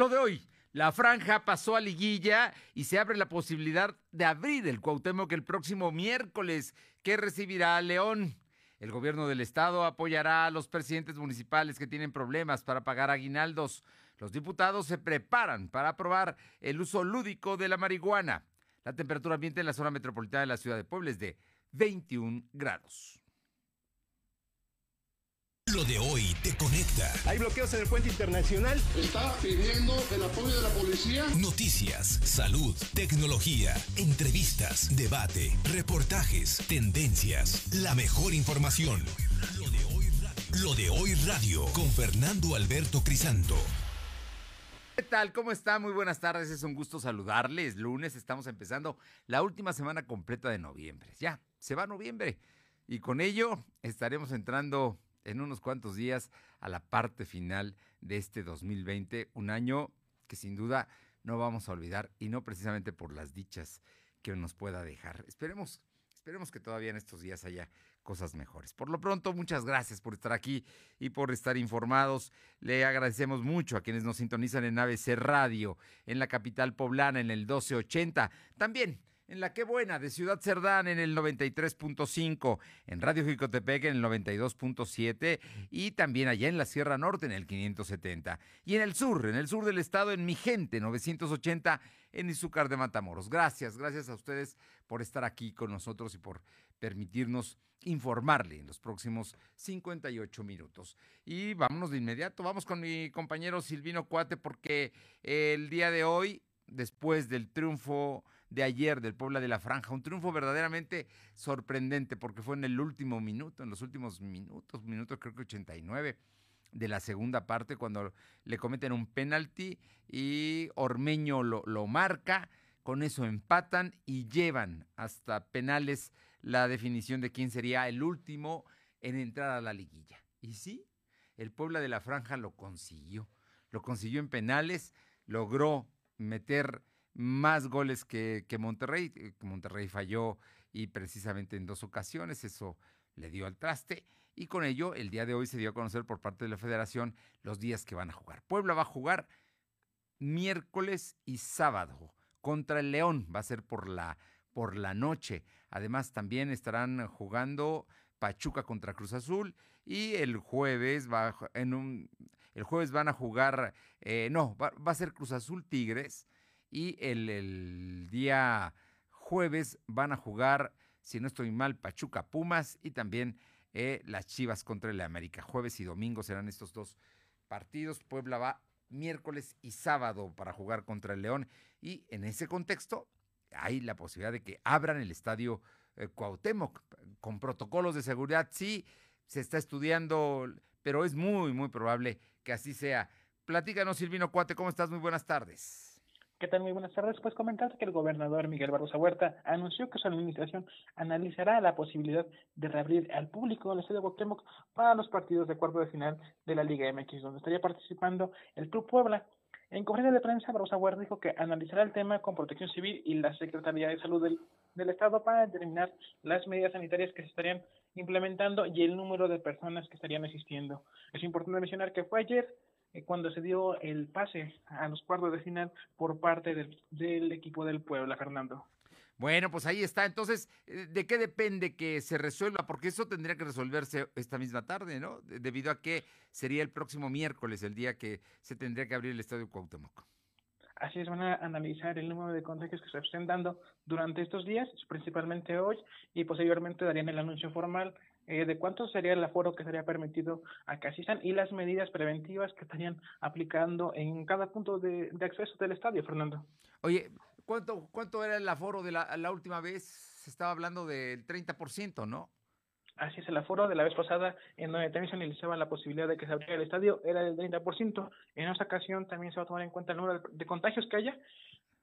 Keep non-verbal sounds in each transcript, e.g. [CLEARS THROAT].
Lo de hoy, la franja pasó a liguilla y se abre la posibilidad de abrir el Cuauhtémoc el próximo miércoles, que recibirá a León. El gobierno del estado apoyará a los presidentes municipales que tienen problemas para pagar aguinaldos. Los diputados se preparan para aprobar el uso lúdico de la marihuana. La temperatura ambiente en la zona metropolitana de la ciudad de Puebla es de 21 grados. Lo de hoy te conecta. Hay bloqueos en el puente internacional. Está pidiendo el apoyo de la policía. Noticias, salud, tecnología, entrevistas, debate, reportajes, tendencias, la mejor información. Lo de hoy radio, Lo de hoy radio con Fernando Alberto Crisanto. ¿Qué tal? ¿Cómo está? Muy buenas tardes. Es un gusto saludarles. Lunes estamos empezando la última semana completa de noviembre. Ya, se va noviembre. Y con ello estaremos entrando en unos cuantos días a la parte final de este 2020, un año que sin duda no vamos a olvidar y no precisamente por las dichas que nos pueda dejar. Esperemos, esperemos que todavía en estos días haya cosas mejores. Por lo pronto, muchas gracias por estar aquí y por estar informados. Le agradecemos mucho a quienes nos sintonizan en ABC Radio, en la capital poblana, en el 1280. También en la Qué Buena de Ciudad Cerdán en el 93.5, en Radio Jicotepec en el 92.7 y también allá en la Sierra Norte en el 570. Y en el sur, en el sur del estado en Mi Gente 980 en Izúcar de Matamoros. Gracias, gracias a ustedes por estar aquí con nosotros y por permitirnos informarle en los próximos 58 minutos. Y vámonos de inmediato, vamos con mi compañero Silvino Cuate porque el día de hoy, después del triunfo de ayer del Puebla de la Franja. Un triunfo verdaderamente sorprendente porque fue en el último minuto, en los últimos minutos, minutos creo que 89 de la segunda parte cuando le cometen un penalti y Ormeño lo, lo marca, con eso empatan y llevan hasta penales la definición de quién sería el último en entrar a la liguilla. Y sí, el Puebla de la Franja lo consiguió, lo consiguió en penales, logró meter más goles que, Monterrey. Eh, Monterrey falló y precisamente en dos ocasiones eso le dio al traste. Y con ello, el día de hoy se dio a conocer por parte de la federación los días que van a jugar. Puebla va a jugar miércoles y sábado contra el León. Va a ser por la, por la noche. Además, también estarán jugando Pachuca contra Cruz Azul. Y el jueves va en un. El jueves van a jugar. Eh, no, va a ser Cruz Azul Tigres y el, día jueves van a jugar, si no estoy mal, Pachuca Pumas y también eh, las Chivas contra el América. Jueves y domingo serán estos dos partidos. Puebla va miércoles y sábado para jugar contra el León y en ese contexto hay la posibilidad de que abran el estadio eh, Cuauhtémoc con protocolos de seguridad. Sí, se está estudiando, pero es muy, muy probable que así sea. Platícanos, Silvino Cuate, ¿cómo estás? Muy buenas tardes. ¿Qué tal? Muy buenas tardes. Pues comentar que el gobernador Miguel Barroso Huerta anunció que su administración analizará la posibilidad de reabrir al público el Estadio Cuauhtémoc para los partidos de cuarto de final de la Liga MX, donde estaría participando el Club Puebla. En conferencia de prensa, Barroso Huerta dijo que analizará el tema con Protección Civil y la Secretaría de Salud del, Estado para determinar las medidas sanitarias que se estarían implementando y el número de personas que estarían asistiendo. Es importante mencionar que fue ayer cuando se dio el pase a los cuartos de final por parte del, equipo del Puebla, Fernando. Bueno, pues ahí está. Entonces, eh, ¿de qué depende que se resuelva? Porque eso tendría que resolverse esta misma tarde, ¿no? Debido a que sería el próximo miércoles el día que se tendría que abrir el Estadio Cuauhtémoc. Así es, van a analizar el número de contagios que se estén dando durante estos días, principalmente hoy, y posteriormente darían el anuncio formal eh, de cuánto sería el aforo que sería permitido a que y las medidas preventivas que estarían aplicando en cada punto de, acceso del estadio, Fernando. Oye, ¿cuánto, cuánto era el aforo de la, la última vez? Se estaba hablando del 30%, ¿no? Así es, el aforo de la vez pasada, en donde también se analizaba la posibilidad de que se abriera el estadio, era del 30%. En esta ocasión también se va a tomar en cuenta el número de contagios que haya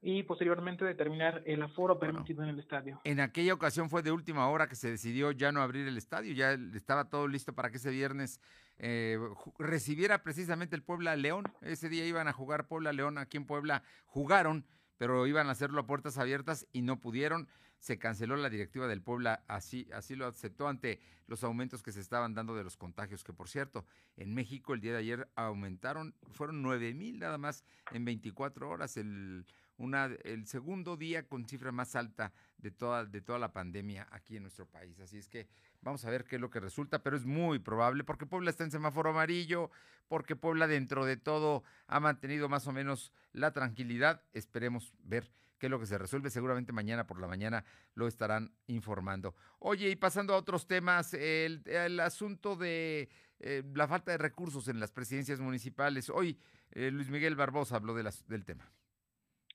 y posteriormente determinar el aforo permitido en el estadio. En aquella ocasión fue de última hora que se decidió ya no abrir el estadio, ya estaba todo listo para que ese viernes eh, recibiera precisamente el Puebla León. Ese día iban a jugar Puebla León aquí en Puebla, jugaron, pero iban a hacerlo a puertas abiertas y no pudieron. se canceló la directiva del Puebla, así, así lo aceptó ante los aumentos que se estaban dando de los contagios, que por cierto, en México el día de ayer aumentaron, fueron 9 mil nada más en 24 horas, el, una, el segundo día con cifra más alta de toda, de toda la pandemia aquí en nuestro país. Así es que vamos a ver qué es lo que resulta, pero es muy probable porque Puebla está en semáforo amarillo, porque Puebla dentro de todo ha mantenido más o menos la tranquilidad. Esperemos ver qué es lo que se resuelve. Seguramente mañana por la mañana lo estarán informando. Oye, y pasando a otros temas, el, asunto de eh, la falta de recursos en las presidencias municipales. Hoy eh, Luis Miguel Barbosa habló de las, del tema.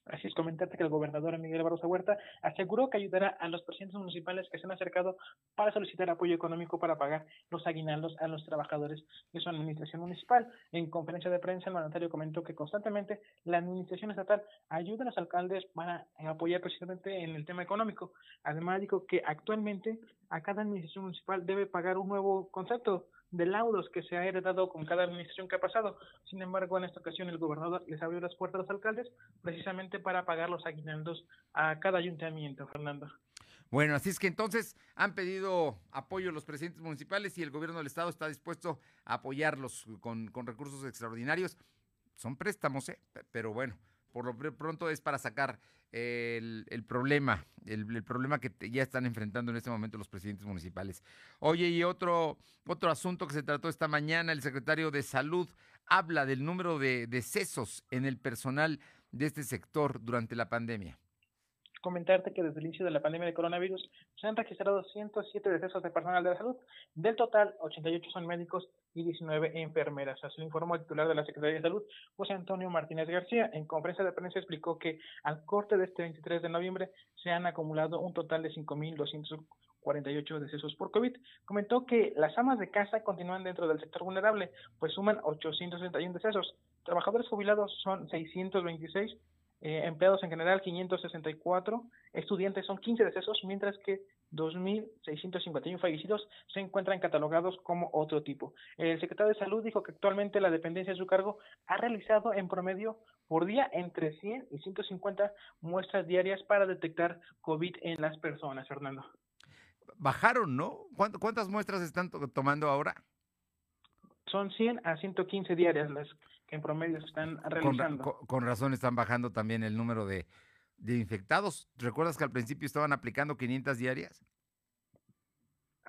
Así es, comentarte que el gobernador Miguel Barroso Huerta aseguró que ayudará a los presidentes municipales que se han acercado para solicitar apoyo económico para pagar los aguinaldos a los trabajadores de su administración municipal. En conferencia de prensa, el mandatario comentó que constantemente la administración estatal ayuda a los alcaldes para apoyar precisamente en el tema económico. Además, dijo que actualmente a cada administración municipal debe pagar un nuevo concepto de laudos que se ha heredado con cada administración que ha pasado. Sin embargo, en esta ocasión el gobernador les abrió las puertas a los alcaldes precisamente para pagar los aguinaldos a cada ayuntamiento, Fernando. Bueno, así es que entonces han pedido apoyo los presidentes municipales y el gobierno del estado está dispuesto a apoyarlos con, con recursos extraordinarios. Son préstamos, ¿eh? pero bueno, por lo pronto es para sacar el, problema, el, problema que ya están enfrentando en este momento los presidentes municipales. Oye, y otro, otro asunto que se trató esta mañana, el secretario de Salud habla del número de decesos en el personal de este sector durante la pandemia comentarte que desde el inicio de la pandemia de coronavirus se han registrado 107 decesos de personal de la salud. Del total, 88 son médicos y 19 enfermeras. Así lo informó el titular de la Secretaría de Salud, José Antonio Martínez García. En conferencia de prensa explicó que al corte de este 23 de noviembre se han acumulado un total de 5.248 decesos por COVID. Comentó que las amas de casa continúan dentro del sector vulnerable, pues suman 861 decesos. Trabajadores jubilados son 626 eh, empleados en general 564, estudiantes son 15 decesos, mientras que 2.651 fallecidos se encuentran catalogados como otro tipo. El secretario de Salud dijo que actualmente la dependencia de su cargo ha realizado en promedio por día entre 100 y 150 muestras diarias para detectar COVID en las personas, Fernando. Bajaron, ¿no? ¿Cuántas muestras están tomando ahora? Son 100 a 115 diarias las en promedio se están realizando. Con, razón están bajando también el número de, de infectados. ¿Recuerdas que al principio estaban aplicando 500 diarias?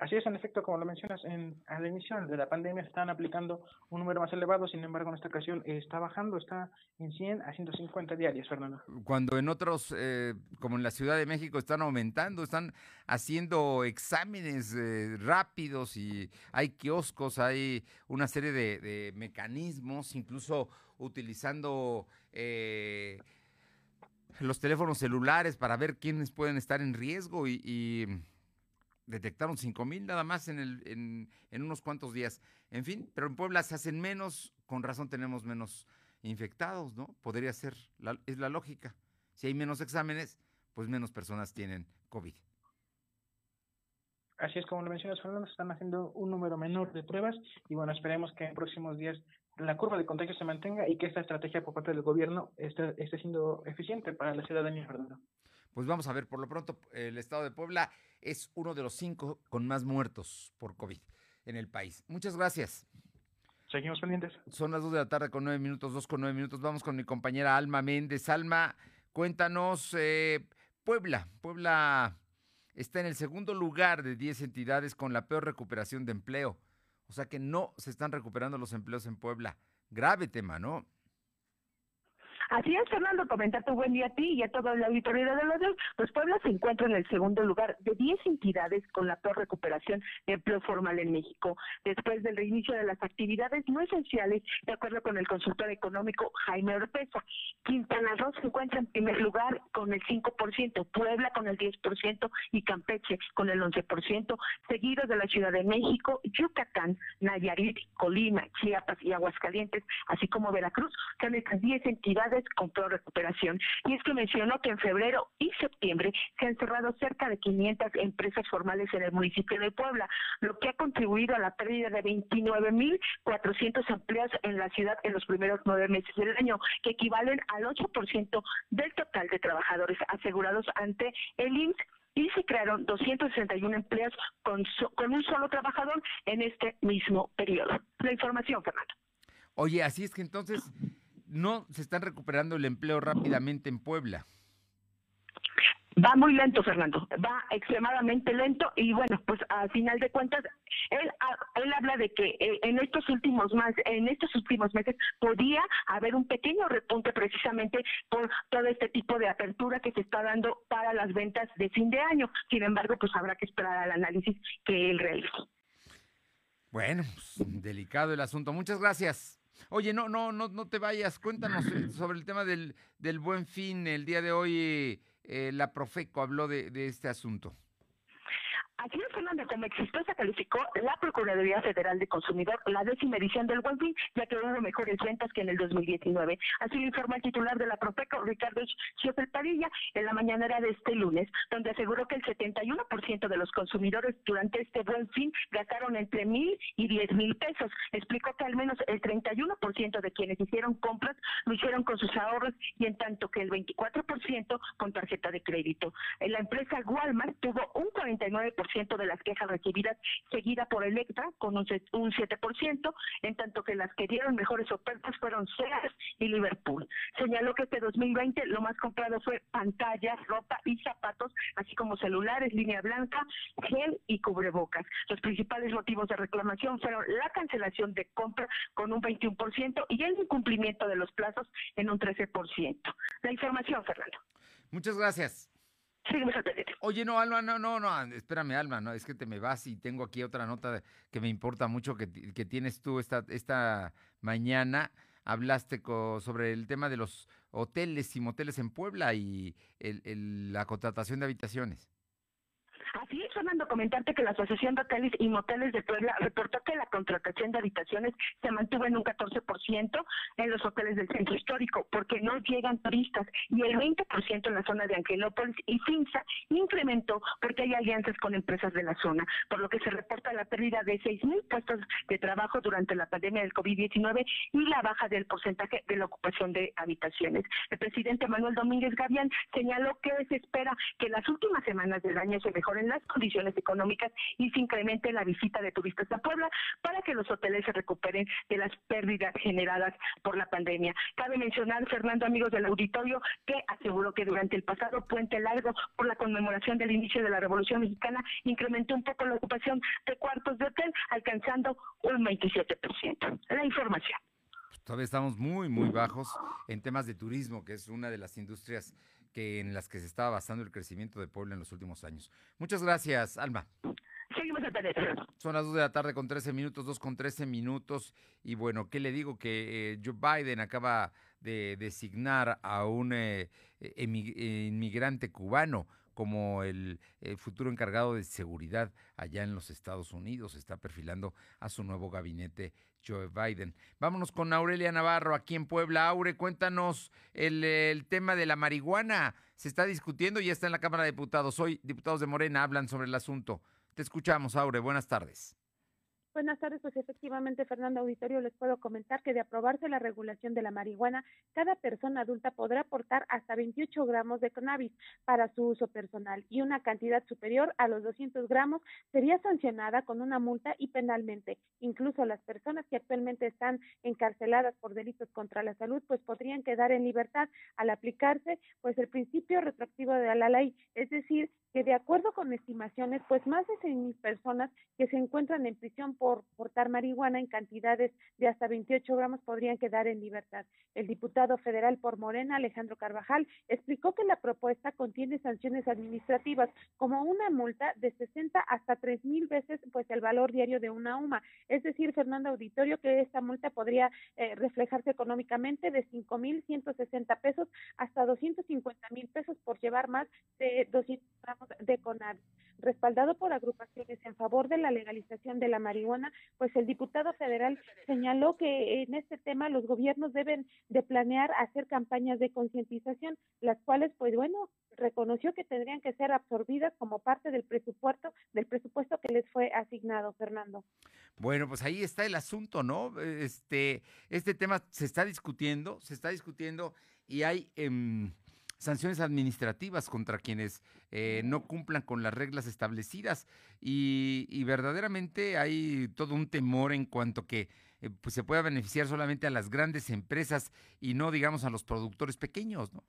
Así es, en efecto, como lo mencionas, en, al inicio de la pandemia se están aplicando un número más elevado, sin embargo, en esta ocasión está bajando, está en 100 a 150 diarias, Fernando. Cuando en otros, eh, como en la Ciudad de México, están aumentando, están haciendo exámenes eh, rápidos y hay kioscos, hay una serie de, mecanismos, incluso utilizando... Eh, los teléfonos celulares para ver quiénes pueden estar en riesgo y detectaron 5 mil nada más en, el, en, en, unos cuantos días. En fin, pero en Puebla se hacen menos, con razón tenemos menos infectados, ¿no? Podría ser, es la lógica. Si hay menos exámenes, pues menos personas tienen COVID. Así es como lo mencionas, Fernando, están haciendo un número menor de pruebas y bueno, esperemos que en próximos días la curva de contagio se mantenga y que esta estrategia por parte del gobierno esté, esté siendo eficiente para la ciudadanía, Fernando. Pues vamos a ver, por lo pronto, el estado de Puebla es uno de los cinco con más muertos por COVID en el país. Muchas gracias. Seguimos pendientes. Son las dos de la tarde con nueve minutos, dos con nueve minutos. Vamos con mi compañera Alma Méndez. Alma, cuéntanos, eh, Puebla. Puebla está en el segundo lugar de diez entidades con la peor recuperación de empleo. O sea que no se están recuperando los empleos en Puebla. Grave tema, ¿no? Así es, Fernando, comentar tu buen día a ti y a toda la auditoría de los dos. Pues Puebla se encuentra en el segundo lugar de 10 entidades con la peor recuperación de empleo formal en México, después del reinicio de las actividades no esenciales, de acuerdo con el consultor económico Jaime Orpeza. Quintana Roo se encuentra en primer lugar con el 5%, Puebla con el 10% y Campeche con el 11%, seguidos de la Ciudad de México, Yucatán, Nayarit, Colima, Chiapas y Aguascalientes, así como Veracruz, son estas 10 entidades con recuperación. Y es que mencionó que en febrero y septiembre se han cerrado cerca de 500 empresas formales en el municipio de Puebla, lo que ha contribuido a la pérdida de 29.400 empleos en la ciudad en los primeros nueve meses del año, que equivalen al 8% del total de trabajadores asegurados ante el IMSS y se crearon 261 empleos con, con un solo trabajador en este mismo periodo. La información, Fernando. Oye, así es que entonces no se están recuperando el empleo rápidamente en Puebla. Va muy lento, Fernando, va extremadamente lento y bueno, pues a final de cuentas, él, él habla de que eh, en estos últimos más, en estos últimos meses podía haber un pequeño repunte precisamente por todo este tipo de apertura que se está dando para las ventas de fin de año. Sin embargo, pues habrá que esperar al análisis que él realizó. Bueno, pues, delicado el asunto. Muchas gracias. Oye, no, no, no, no te vayas. Cuéntanos eh, [CLEARS THROAT] sobre el tema del, del buen fin. El día de hoy eh, la Profeco habló de, de este asunto. Aquí en Fernando, como exitosa calificó la Procuraduría Federal de Consumidor la décima edición del Buen Fin, ya que hubo mejores ventas que en el 2019. Así lo informó el titular de la Profeco, Ricardo Schiopel Padilla, en la mañanera de este lunes, donde aseguró que el 71% de los consumidores durante este Buen Fin gastaron entre mil y diez mil pesos. Explicó que al menos el 31% de quienes hicieron compras lo hicieron con sus ahorros y en tanto que el 24% con tarjeta de crédito. La empresa Walmart tuvo un 49% de las quejas recibidas, seguida por Electra con un, 7%, en tanto que las que dieron mejores ofertas fueron Sears y Liverpool. Señaló que este 2020 lo más comprado fue pantallas, ropa y zapatos, así como celulares, línea blanca, gel y cubrebocas. Los principales motivos de reclamación fueron la cancelación de compra con un 21% y el incumplimiento de los plazos en un 13%. La información, Fernando. Muchas gracias. Oye, no, Alma, no, no, no, espérame, Alma, no, es que te me vas y tengo aquí otra nota que me importa mucho que, que tienes tú esta, esta mañana. Hablaste sobre el tema de los hoteles y moteles en Puebla y la contratación de habitaciones. Así es, Fernando, comentarte que la Asociación de Hoteles y Moteles de Puebla reportó que la contratación de habitaciones se mantuvo en un 14% en los hoteles del centro histórico, porque no llegan turistas, y el 20% en la zona de Angelópolis y Finza incrementó porque hay alianzas con empresas de la zona, por lo que se reporta la pérdida de 6.000 puestos de trabajo durante la pandemia del COVID-19 y la baja del porcentaje de la ocupación de habitaciones. El presidente Manuel Domínguez Gavián señaló que se espera que las últimas semanas del año se mejoren las condiciones económicas y se incremente la visita de turistas a Puebla para que los hoteles se recuperen de las pérdidas generadas por la pandemia. Cabe mencionar, Fernando, amigos del auditorio, que aseguró que durante el pasado puente largo por la conmemoración del inicio de la Revolución Mexicana incrementó un poco la ocupación de cuartos de hotel, alcanzando un 27%. La información todavía estamos muy, muy bajos en temas de turismo, que es una de las industrias que en las que se estaba basando el crecimiento de Puebla en los últimos años. Muchas gracias, Alma. Seguimos Son las 2 de la tarde con 13 minutos, 2 con 13 minutos. Y bueno, ¿qué le digo? Que eh, Joe Biden acaba de designar a un eh, inmigrante cubano como el, el, futuro encargado de seguridad allá en los Estados Unidos. Está perfilando a su nuevo gabinete Joe Biden. Vámonos con Aurelia Navarro aquí en Puebla. Aure, cuéntanos el, tema de la marihuana. Se está discutiendo y está en la Cámara de Diputados. Hoy diputados de Morena hablan sobre el asunto. Te escuchamos, Aure. Buenas tardes. Buenas tardes, pues efectivamente, Fernando Auditorio, les puedo comentar que de aprobarse la regulación de la marihuana, cada persona adulta podrá aportar hasta 28 gramos de cannabis para su uso personal y una cantidad superior a los 200 gramos sería sancionada con una multa y penalmente. Incluso las personas que actualmente están encarceladas por delitos contra la salud, pues podrían quedar en libertad al aplicarse, pues el principio retroactivo de la ley, es decir, que de acuerdo con estimaciones, pues más de 100 personas que se encuentran en prisión por portar marihuana en cantidades de hasta 28 gramos podrían quedar en libertad. El diputado federal por Morena, Alejandro Carvajal, explicó que la propuesta contiene sanciones administrativas como una multa de 60 hasta 3 mil veces pues el valor diario de una UMA. Es decir, Fernando Auditorio, que esta multa podría eh, reflejarse económicamente de 5 mil 160 pesos hasta 250 mil pesos por llevar más de 200 gramos de CONAR. Respaldado por agrupaciones en favor de la legalización de la marihuana, pues el diputado federal señaló que en este tema los gobiernos deben de planear hacer campañas de concientización, las cuales, pues bueno, reconoció que tendrían que ser absorbidas como parte del presupuesto, del presupuesto que les fue asignado, Fernando. Bueno, pues ahí está el asunto, ¿no? Este, este tema se está discutiendo, se está discutiendo y hay... Eh, sanciones administrativas contra quienes eh, no cumplan con las reglas establecidas y, verdaderamente hay todo un temor en cuanto que eh, pues se pueda beneficiar solamente a las grandes empresas y no digamos a los productores pequeños, ¿no?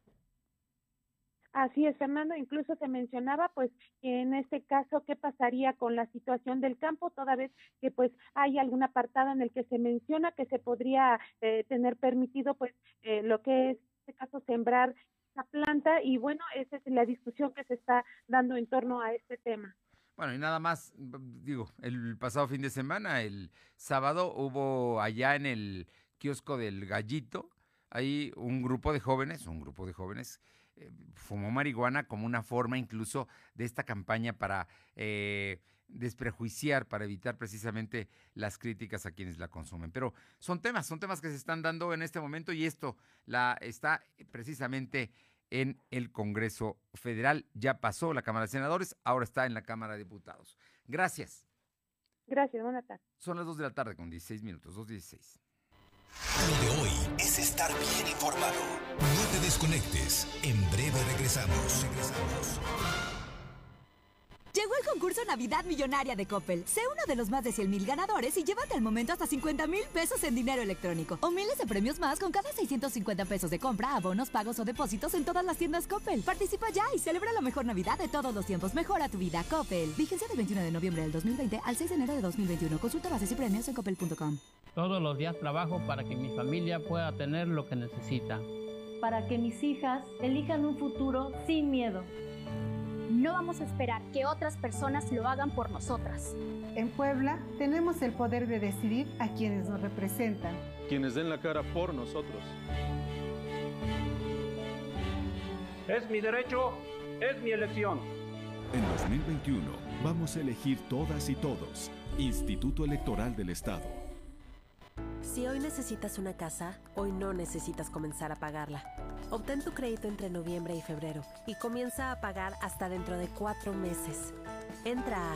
Así es, Fernando. Incluso se mencionaba, pues, que en este caso, ¿qué pasaría con la situación del campo? Toda vez que, pues, hay algún apartado en el que se menciona que se podría eh, tener permitido, pues, eh, lo que es, en este caso, sembrar esa planta. Y bueno, esa es la discusión que se está dando en torno a este tema. Bueno, y nada más, digo, el pasado fin de semana, el sábado, hubo allá en el kiosco del Gallito, hay un grupo de jóvenes, un grupo de jóvenes eh, fumó marihuana como una forma incluso de esta campaña para eh, desprejuiciar, para evitar precisamente las críticas a quienes la consumen. Pero son temas, son temas que se están dando en este momento y esto la está precisamente en el Congreso Federal. Ya pasó la Cámara de Senadores, ahora está en la Cámara de Diputados. Gracias. Gracias, buenas tardes. Son las 2 de la tarde con 16 minutos, 2.16. Lo de hoy es estar bien informado. No te desconectes. En breve regresamos. Regresamos. Concurso Navidad Millonaria de Coppel. Sé uno de los más de 100 mil ganadores y llévate al momento hasta 50 mil pesos en dinero electrónico. O miles de premios más con cada 650 pesos de compra, abonos, pagos o depósitos en todas las tiendas Coppel. Participa ya y celebra la mejor Navidad de todos los tiempos. Mejora tu vida, Coppel. Vigencia del 21 de noviembre del 2020 al 6 de enero de 2021. Consulta bases y premios en coppel.com. Todos los días trabajo para que mi familia pueda tener lo que necesita. Para que mis hijas elijan un futuro sin miedo. No vamos a esperar que otras personas lo hagan por nosotras. En Puebla tenemos el poder de decidir a quienes nos representan. Quienes den la cara por nosotros. Es mi derecho, es mi elección. En 2021 vamos a elegir todas y todos. Instituto Electoral del Estado. Si hoy necesitas una casa, hoy no necesitas comenzar a pagarla. Obtén tu crédito entre noviembre y febrero y comienza a pagar hasta dentro de cuatro meses. Entra a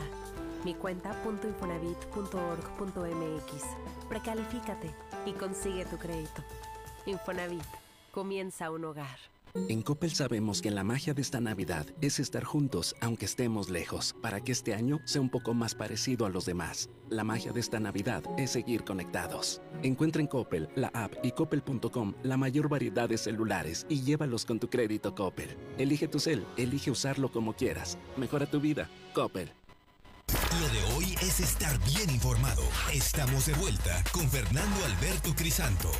micuenta.infonavit.org.mx, precalifícate y consigue tu crédito. Infonavit, comienza un hogar. En Coppel sabemos que la magia de esta Navidad es estar juntos aunque estemos lejos, para que este año sea un poco más parecido a los demás. La magia de esta Navidad es seguir conectados. Encuentra en Coppel, la app y coppel.com la mayor variedad de celulares y llévalos con tu crédito Coppel. Elige tu cel, elige usarlo como quieras. Mejora tu vida. Coppel. Lo de hoy es estar bien informado. Estamos de vuelta con Fernando Alberto Crisanto.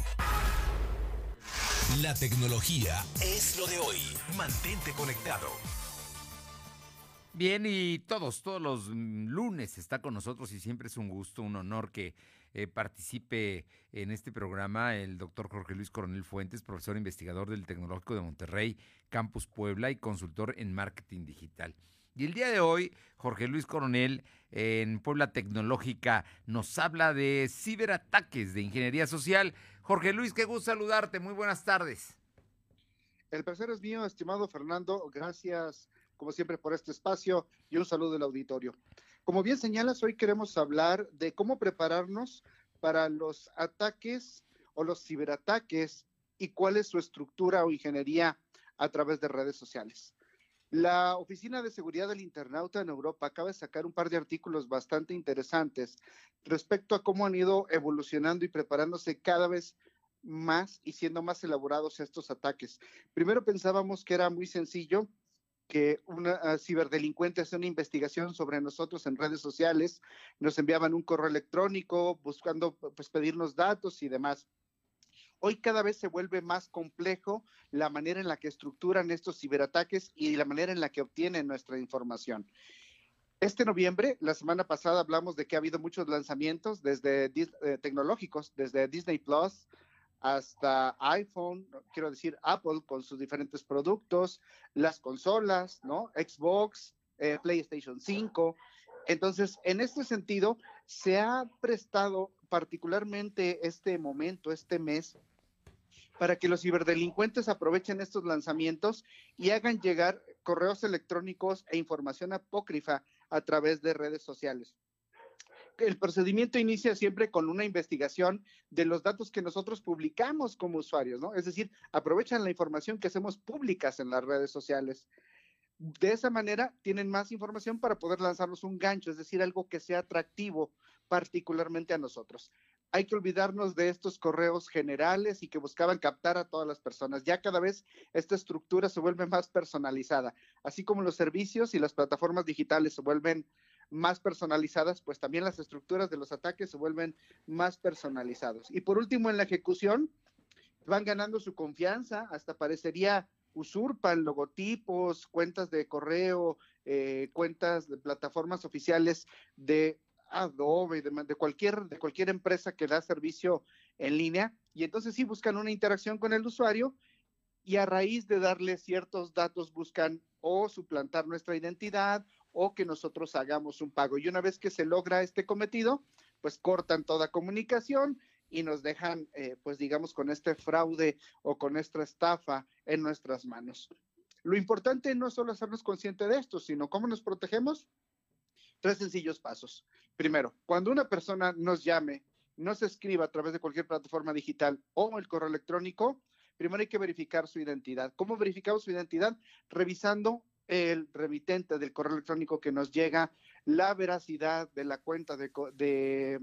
La tecnología es lo de hoy. Mantente conectado. Bien, y todos, todos los lunes está con nosotros y siempre es un gusto, un honor que eh, participe en este programa el doctor Jorge Luis Coronel Fuentes, profesor investigador del Tecnológico de Monterrey, Campus Puebla y consultor en marketing digital. Y el día de hoy, Jorge Luis Coronel en Puebla Tecnológica nos habla de ciberataques de ingeniería social. Jorge Luis, qué gusto saludarte. Muy buenas tardes. El placer es mío, estimado Fernando. Gracias, como siempre, por este espacio y un saludo del auditorio. Como bien señalas, hoy queremos hablar de cómo prepararnos para los ataques o los ciberataques y cuál es su estructura o ingeniería a través de redes sociales. La Oficina de Seguridad del Internauta en Europa acaba de sacar un par de artículos bastante interesantes respecto a cómo han ido evolucionando y preparándose cada vez más y siendo más elaborados estos ataques. Primero pensábamos que era muy sencillo que un uh, ciberdelincuente hace una investigación sobre nosotros en redes sociales, nos enviaban un correo electrónico buscando pues pedirnos datos y demás. Hoy cada vez se vuelve más complejo la manera en la que estructuran estos ciberataques y la manera en la que obtienen nuestra información. Este noviembre, la semana pasada, hablamos de que ha habido muchos lanzamientos desde eh, tecnológicos, desde Disney Plus hasta iPhone, quiero decir Apple con sus diferentes productos, las consolas, ¿no? Xbox, eh, PlayStation 5. Entonces, en este sentido, se ha prestado particularmente este momento, este mes, para que los ciberdelincuentes aprovechen estos lanzamientos y hagan llegar correos electrónicos e información apócrifa a través de redes sociales. el procedimiento inicia siempre con una investigación de los datos que nosotros publicamos como usuarios, ¿no? Es decir, aprovechan la información que hacemos públicas en las redes sociales. De esa manera tienen más información para poder lanzarnos un gancho, es decir, algo que sea atractivo particularmente a nosotros. Hay que olvidarnos de estos correos generales y que buscaban captar a todas las personas. Ya cada vez esta estructura se vuelve más personalizada, así como los servicios y las plataformas digitales se vuelven más personalizadas, pues también las estructuras de los ataques se vuelven más personalizados. Y por último, en la ejecución, van ganando su confianza, hasta parecería usurpan logotipos, cuentas de correo, eh, cuentas de plataformas oficiales de Adobe, de, de, cualquier, de cualquier empresa que da servicio en línea, y entonces sí buscan una interacción con el usuario y a raíz de darle ciertos datos buscan o suplantar nuestra identidad o que nosotros hagamos un pago. Y una vez que se logra este cometido, pues cortan toda comunicación y nos dejan, eh, pues digamos, con este fraude o con esta estafa en nuestras manos. Lo importante no es solo hacernos consciente de esto, sino cómo nos protegemos. Tres sencillos pasos. Primero, cuando una persona nos llame, nos escriba a través de cualquier plataforma digital o el correo electrónico, primero hay que verificar su identidad. ¿Cómo verificamos su identidad? Revisando el remitente del correo electrónico que nos llega, la veracidad de la cuenta de, de,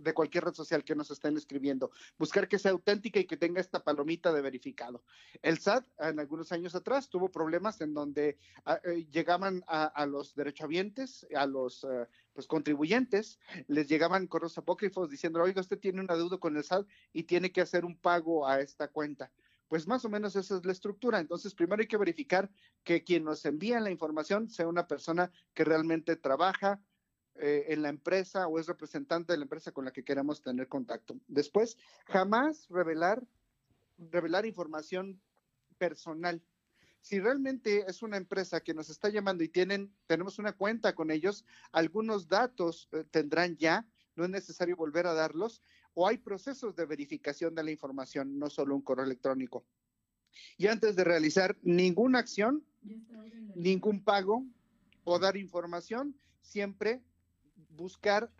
de, cualquier red social que nos estén escribiendo, buscar que sea auténtica y que tenga esta palomita de verificado. El SAT en algunos años atrás tuvo problemas en donde a, eh, llegaban a, los derechohabientes, a los uh, pues, contribuyentes, les llegaban correos apócrifos diciendo, oiga, usted tiene una deuda con el SAT y tiene que hacer un pago a esta cuenta pues más o menos esa es la estructura. Entonces, primero hay que verificar que quien nos envía la información sea una persona que realmente trabaja eh, en la empresa o es representante de la empresa con la que queramos tener contacto. Después, jamás revelar, revelar información personal. Si realmente es una empresa que nos está llamando y tienen, tenemos una cuenta con ellos, algunos datos eh, tendrán ya, no es necesario volver a darlos o hay procesos de verificación de la información, no solo un correo electrónico. Y antes de realizar ninguna acción, ningún pago o dar información, siempre buscar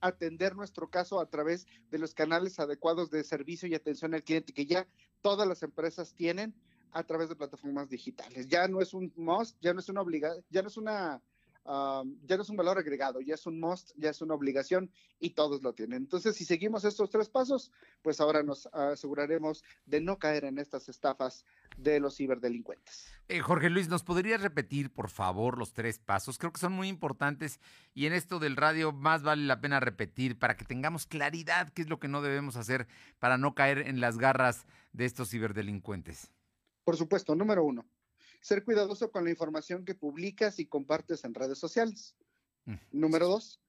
atender nuestro caso a través de los canales adecuados de servicio y atención al cliente que ya todas las empresas tienen a través de plataformas digitales. Ya no es un must, ya no es una obligación, ya no es una Uh, ya no es un valor agregado, ya es un must, ya es una obligación y todos lo tienen. Entonces, si seguimos estos tres pasos, pues ahora nos aseguraremos de no caer en estas estafas de los ciberdelincuentes. Eh, Jorge Luis, ¿nos podrías repetir, por favor, los tres pasos? Creo que son muy importantes y en esto del radio más vale la pena repetir para que tengamos claridad qué es lo que no debemos hacer para no caer en las garras de estos ciberdelincuentes. Por supuesto, número uno, ser cuidadoso con la información que publicas y compartes en redes sociales. Mm. Número dos,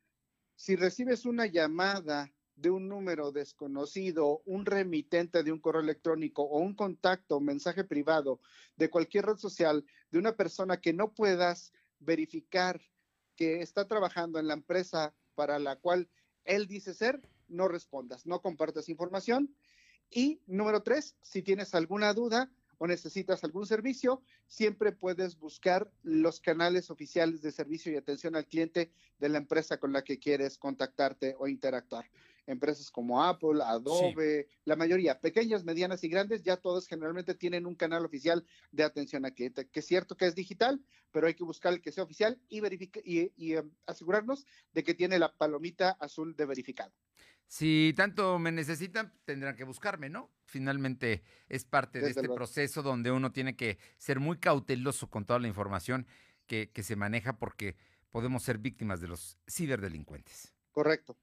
si recibes una llamada de un número desconocido, un remitente de un correo electrónico o un contacto, mensaje privado de cualquier red social de una persona que no puedas verificar que está trabajando en la empresa para la cual él dice ser, no respondas, no compartas información. Y número tres, si tienes alguna duda, o necesitas algún servicio, siempre puedes buscar los canales oficiales de servicio y atención al cliente de la empresa con la que quieres contactarte o interactuar. Empresas como Apple, Adobe, sí. la mayoría, pequeñas, medianas y grandes, ya todos generalmente tienen un canal oficial de atención al cliente, que es cierto que es digital, pero hay que buscar el que sea oficial y, y, y um, asegurarnos de que tiene la palomita azul de verificado. Si tanto me necesitan, tendrán que buscarme, ¿no? Finalmente es parte Desde de este proceso donde uno tiene que ser muy cauteloso con toda la información que, que, se maneja porque podemos ser víctimas de los ciberdelincuentes. Correcto.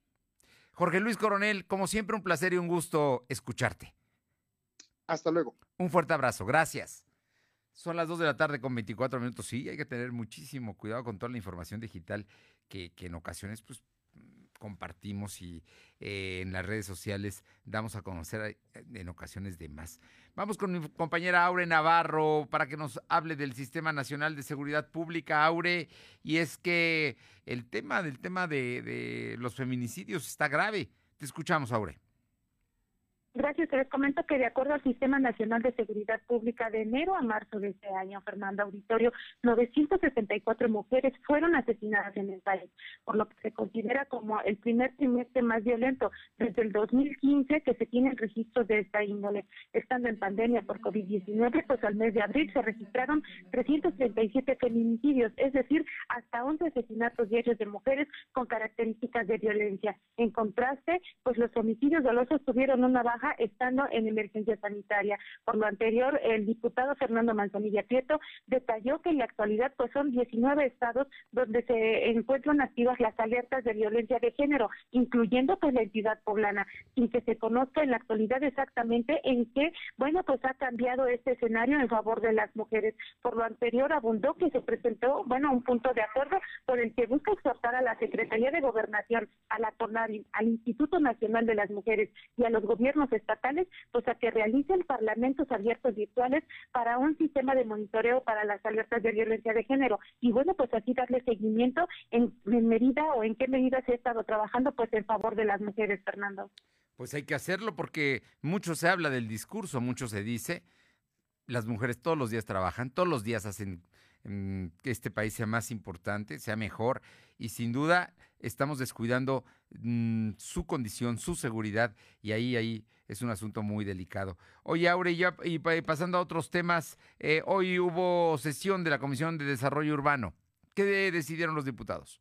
Jorge Luis Coronel, como siempre, un placer y un gusto escucharte. Hasta luego. Un fuerte abrazo. Gracias. Son las 2 de la tarde con 24 minutos. Sí, hay que tener muchísimo cuidado con toda la información digital que, que en ocasiones pues, compartimos y eh, en las redes sociales damos a conocer eh, en ocasiones de más. Vamos con mi compañera Aure Navarro para que nos hable del Sistema Nacional de Seguridad Pública, Aure, y es que el tema del tema de, de los feminicidios está grave. Te escuchamos, Aure. Gracias. Les comento que de acuerdo al Sistema Nacional de Seguridad Pública de enero a marzo de este año, Fernando Auditorio, 964 mujeres fueron asesinadas en el país, por lo que se considera como el primer trimestre más violento desde el 2015 que se tienen registros de esta índole. Estando en pandemia por COVID-19, pues al mes de abril se registraron 337 feminicidios, es decir, hasta 11 asesinatos diarios de mujeres con características de violencia. En contraste, pues los homicidios dolosos tuvieron una baja estando en emergencia sanitaria. Por lo anterior, el diputado Fernando Manzanilla Prieto detalló que en la actualidad pues son 19 estados donde se encuentran activas las alertas de violencia de género, incluyendo pues la entidad poblana, sin que se conozca en la actualidad exactamente en qué, bueno, pues ha cambiado este escenario en favor de las mujeres. Por lo anterior, abundó que se presentó, bueno, un punto de acuerdo por el que busca exhortar a la Secretaría de Gobernación, a la CONARI, al Instituto Nacional de las Mujeres y a los gobiernos estatales, pues a que realicen parlamentos abiertos virtuales para un sistema de monitoreo para las alertas de violencia de género. Y bueno, pues así darle seguimiento en, medida o en qué medida se ha estado trabajando pues en favor de las mujeres, Fernando. Pues hay que hacerlo porque mucho se habla del discurso, mucho se dice. Las mujeres todos los días trabajan, todos los días hacen mm, que este país sea más importante, sea mejor y sin duda estamos descuidando mm, su condición, su seguridad y ahí, ahí es un asunto muy delicado. Oye, Aure, y, pasando a otros temas, eh, hoy hubo sesión de la Comisión de Desarrollo Urbano. ¿Qué decidieron los diputados?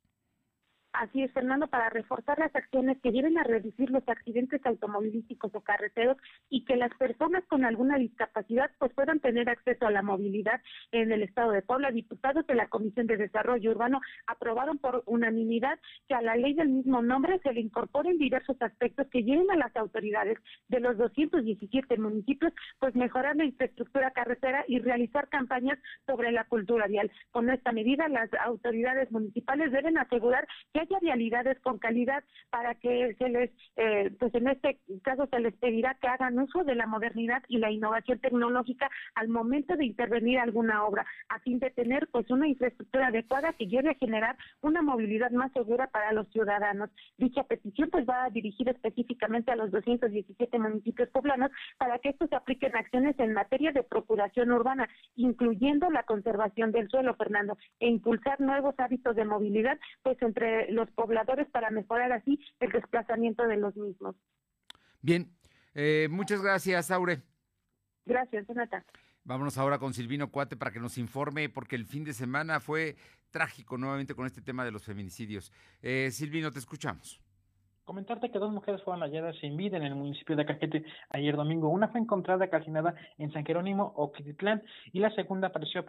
Así es, Fernando, para reforzar las acciones que lleven a reducir los accidentes automovilísticos o carreteros y que las personas con alguna discapacidad pues puedan tener acceso a la movilidad en el estado de Puebla. Diputados de la Comisión de Desarrollo Urbano aprobaron por unanimidad que a la ley del mismo nombre se le incorporen diversos aspectos que lleven a las autoridades de los 217 municipios pues mejorar la infraestructura carretera y realizar campañas sobre la cultura vial. Con esta medida las autoridades municipales deben asegurar que haya realidades con calidad para que se les, eh, pues en este caso se les pedirá que hagan uso de la modernidad y la innovación tecnológica al momento de intervenir alguna obra, a fin de tener pues una infraestructura adecuada que lleve a generar una movilidad más segura para los ciudadanos. Dicha petición pues va a dirigir específicamente a los 217 municipios poblanos para que estos apliquen acciones en materia de procuración urbana, incluyendo la conservación del suelo, Fernando, e impulsar nuevos hábitos de movilidad, pues entre los pobladores para mejorar así el desplazamiento de los mismos. Bien, eh, muchas gracias, Aure. Gracias, Jonathan. Vámonos ahora con Silvino Cuate para que nos informe, porque el fin de semana fue trágico nuevamente con este tema de los feminicidios. Eh, Silvino, te escuchamos. Comentarte que dos mujeres fueron halladas sin vida en el municipio de Cajete ayer domingo. Una fue encontrada calcinada en San Jerónimo, Oquitlán, y la segunda apareció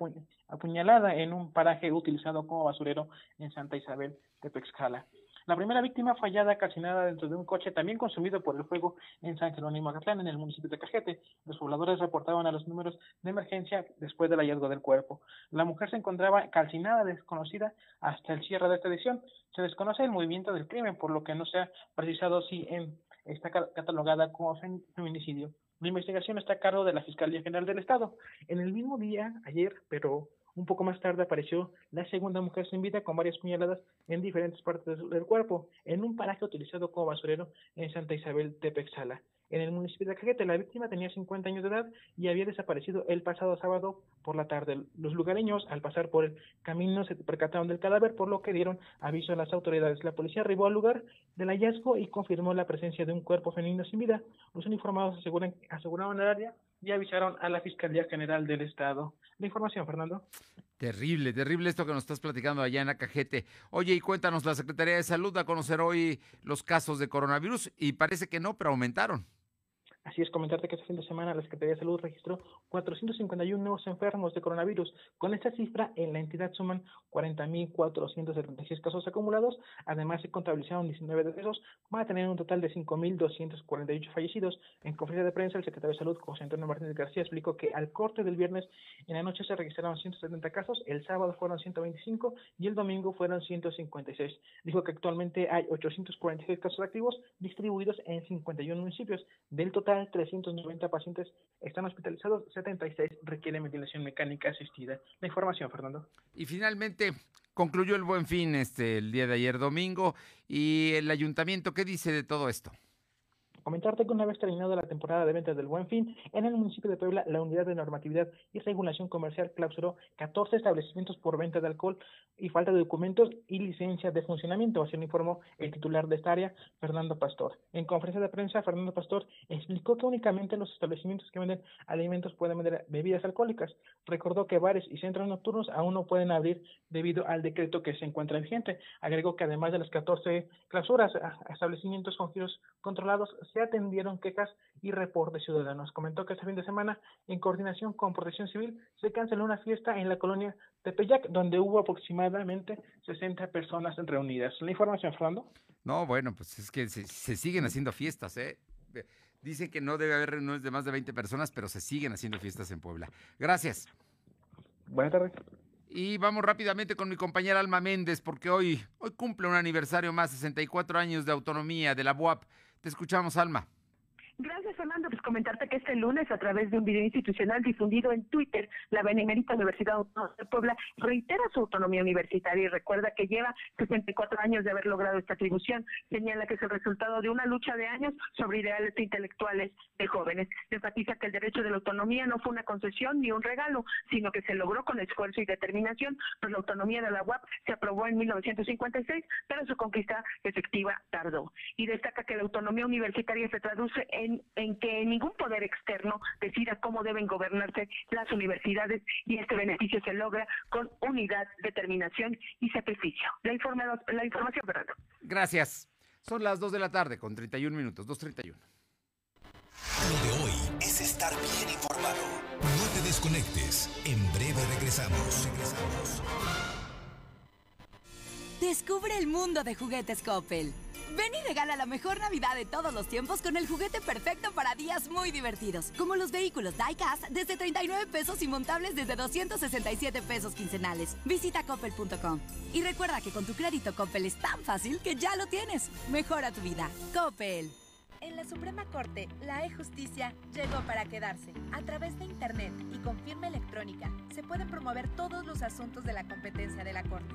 apuñalada en un paraje utilizado como basurero en Santa Isabel de Texcala. La primera víctima fue hallada calcinada dentro de un coche también consumido por el fuego en San Jerónimo Acatlán, en el municipio de Cajete. Los pobladores reportaban a los números de emergencia después del hallazgo del cuerpo. La mujer se encontraba calcinada, desconocida hasta el cierre de esta edición. Se desconoce el movimiento del crimen, por lo que no se ha precisado si está catalogada como feminicidio. La investigación está a cargo de la Fiscalía General del Estado. En el mismo día, ayer, pero un poco más tarde apareció la segunda mujer sin vida con varias puñaladas en diferentes partes del cuerpo, en un paraje utilizado como basurero en Santa Isabel Tepexala. En el municipio de Cajete, la víctima tenía 50 años de edad y había desaparecido el pasado sábado por la tarde. Los lugareños, al pasar por el camino, se percataron del cadáver, por lo que dieron aviso a las autoridades. La policía arribó al lugar del hallazgo y confirmó la presencia de un cuerpo femenino sin vida. Los uniformados aseguran, aseguraron el área y avisaron a la Fiscalía General del Estado. La información, Fernando. Terrible, terrible esto que nos estás platicando allá en Acajete. Oye, y cuéntanos, la Secretaría de Salud va a conocer hoy los casos de coronavirus y parece que no, pero aumentaron. Así es, comentarte que este fin de semana la Secretaría de Salud registró 451 nuevos enfermos de coronavirus. Con esta cifra, en la entidad suman 40.476 casos acumulados. Además, se contabilizaron 19 decesos para tener un total de 5.248 fallecidos. En conferencia de prensa, el secretario de Salud, José Antonio Martínez García, explicó que al corte del viernes en la noche se registraron 170 casos, el sábado fueron 125 y el domingo fueron 156. Dijo que actualmente hay 846 casos activos distribuidos en 51 municipios. Del total 390 pacientes están hospitalizados, 76 requieren ventilación mecánica asistida. La información, Fernando. Y finalmente, concluyó el buen fin este el día de ayer domingo y el ayuntamiento, ¿qué dice de todo esto? Comentarte que una vez terminada la temporada de ventas del Buen Fin, en el municipio de Puebla, la Unidad de Normatividad y Regulación Comercial clausuró 14 establecimientos por venta de alcohol y falta de documentos y licencias de funcionamiento, así lo informó el titular de esta área, Fernando Pastor. En conferencia de prensa, Fernando Pastor explicó que únicamente los establecimientos que venden alimentos pueden vender bebidas alcohólicas. Recordó que bares y centros nocturnos aún no pueden abrir debido al decreto que se encuentra vigente. Agregó que además de las 14 clausuras establecimientos con giros controlados, se atendieron quejas y reportes ciudadanos. Comentó que este fin de semana, en coordinación con Protección Civil, se canceló una fiesta en la colonia Tepeyac, donde hubo aproximadamente 60 personas reunidas. ¿La información, Fernando? No, bueno, pues es que se, se siguen haciendo fiestas, ¿eh? Dicen que no debe haber reuniones de más de 20 personas, pero se siguen haciendo fiestas en Puebla. Gracias. Buenas tardes. Y vamos rápidamente con mi compañera Alma Méndez, porque hoy, hoy cumple un aniversario más, 64 años de autonomía de la UAP. Te escuchamos, Alma. Comentarte que este lunes, a través de un video institucional difundido en Twitter, la Benemérita Universidad Autónoma de Puebla reitera su autonomía universitaria y recuerda que lleva 64 años de haber logrado esta atribución. Señala que es el resultado de una lucha de años sobre ideales intelectuales de jóvenes. Enfatiza que el derecho de la autonomía no fue una concesión ni un regalo, sino que se logró con esfuerzo y determinación, pues la autonomía de la UAP se aprobó en 1956, pero su conquista efectiva tardó. Y destaca que la autonomía universitaria se traduce en en, que ningún poder externo decida cómo deben gobernarse las universidades y este beneficio se logra con unidad, determinación y sacrificio. La, la información, Fernando. Gracias. Son las 2 de la tarde con 31 minutos, 2.31. Lo de hoy es estar bien informado. No te desconectes. En breve regresamos. Regresamos. Descubre el mundo de juguetes Coppel. Ven y regala la mejor Navidad de todos los tiempos con el juguete perfecto para días muy divertidos, como los vehículos Diecast desde 39 pesos y montables desde 267 pesos quincenales. Visita coppel.com. Y recuerda que con tu crédito Coppel es tan fácil que ya lo tienes. Mejora tu vida. Coppel. En la Suprema Corte, la e-justicia llegó para quedarse. A través de Internet y con firma electrónica, se pueden promover todos los asuntos de la competencia de la Corte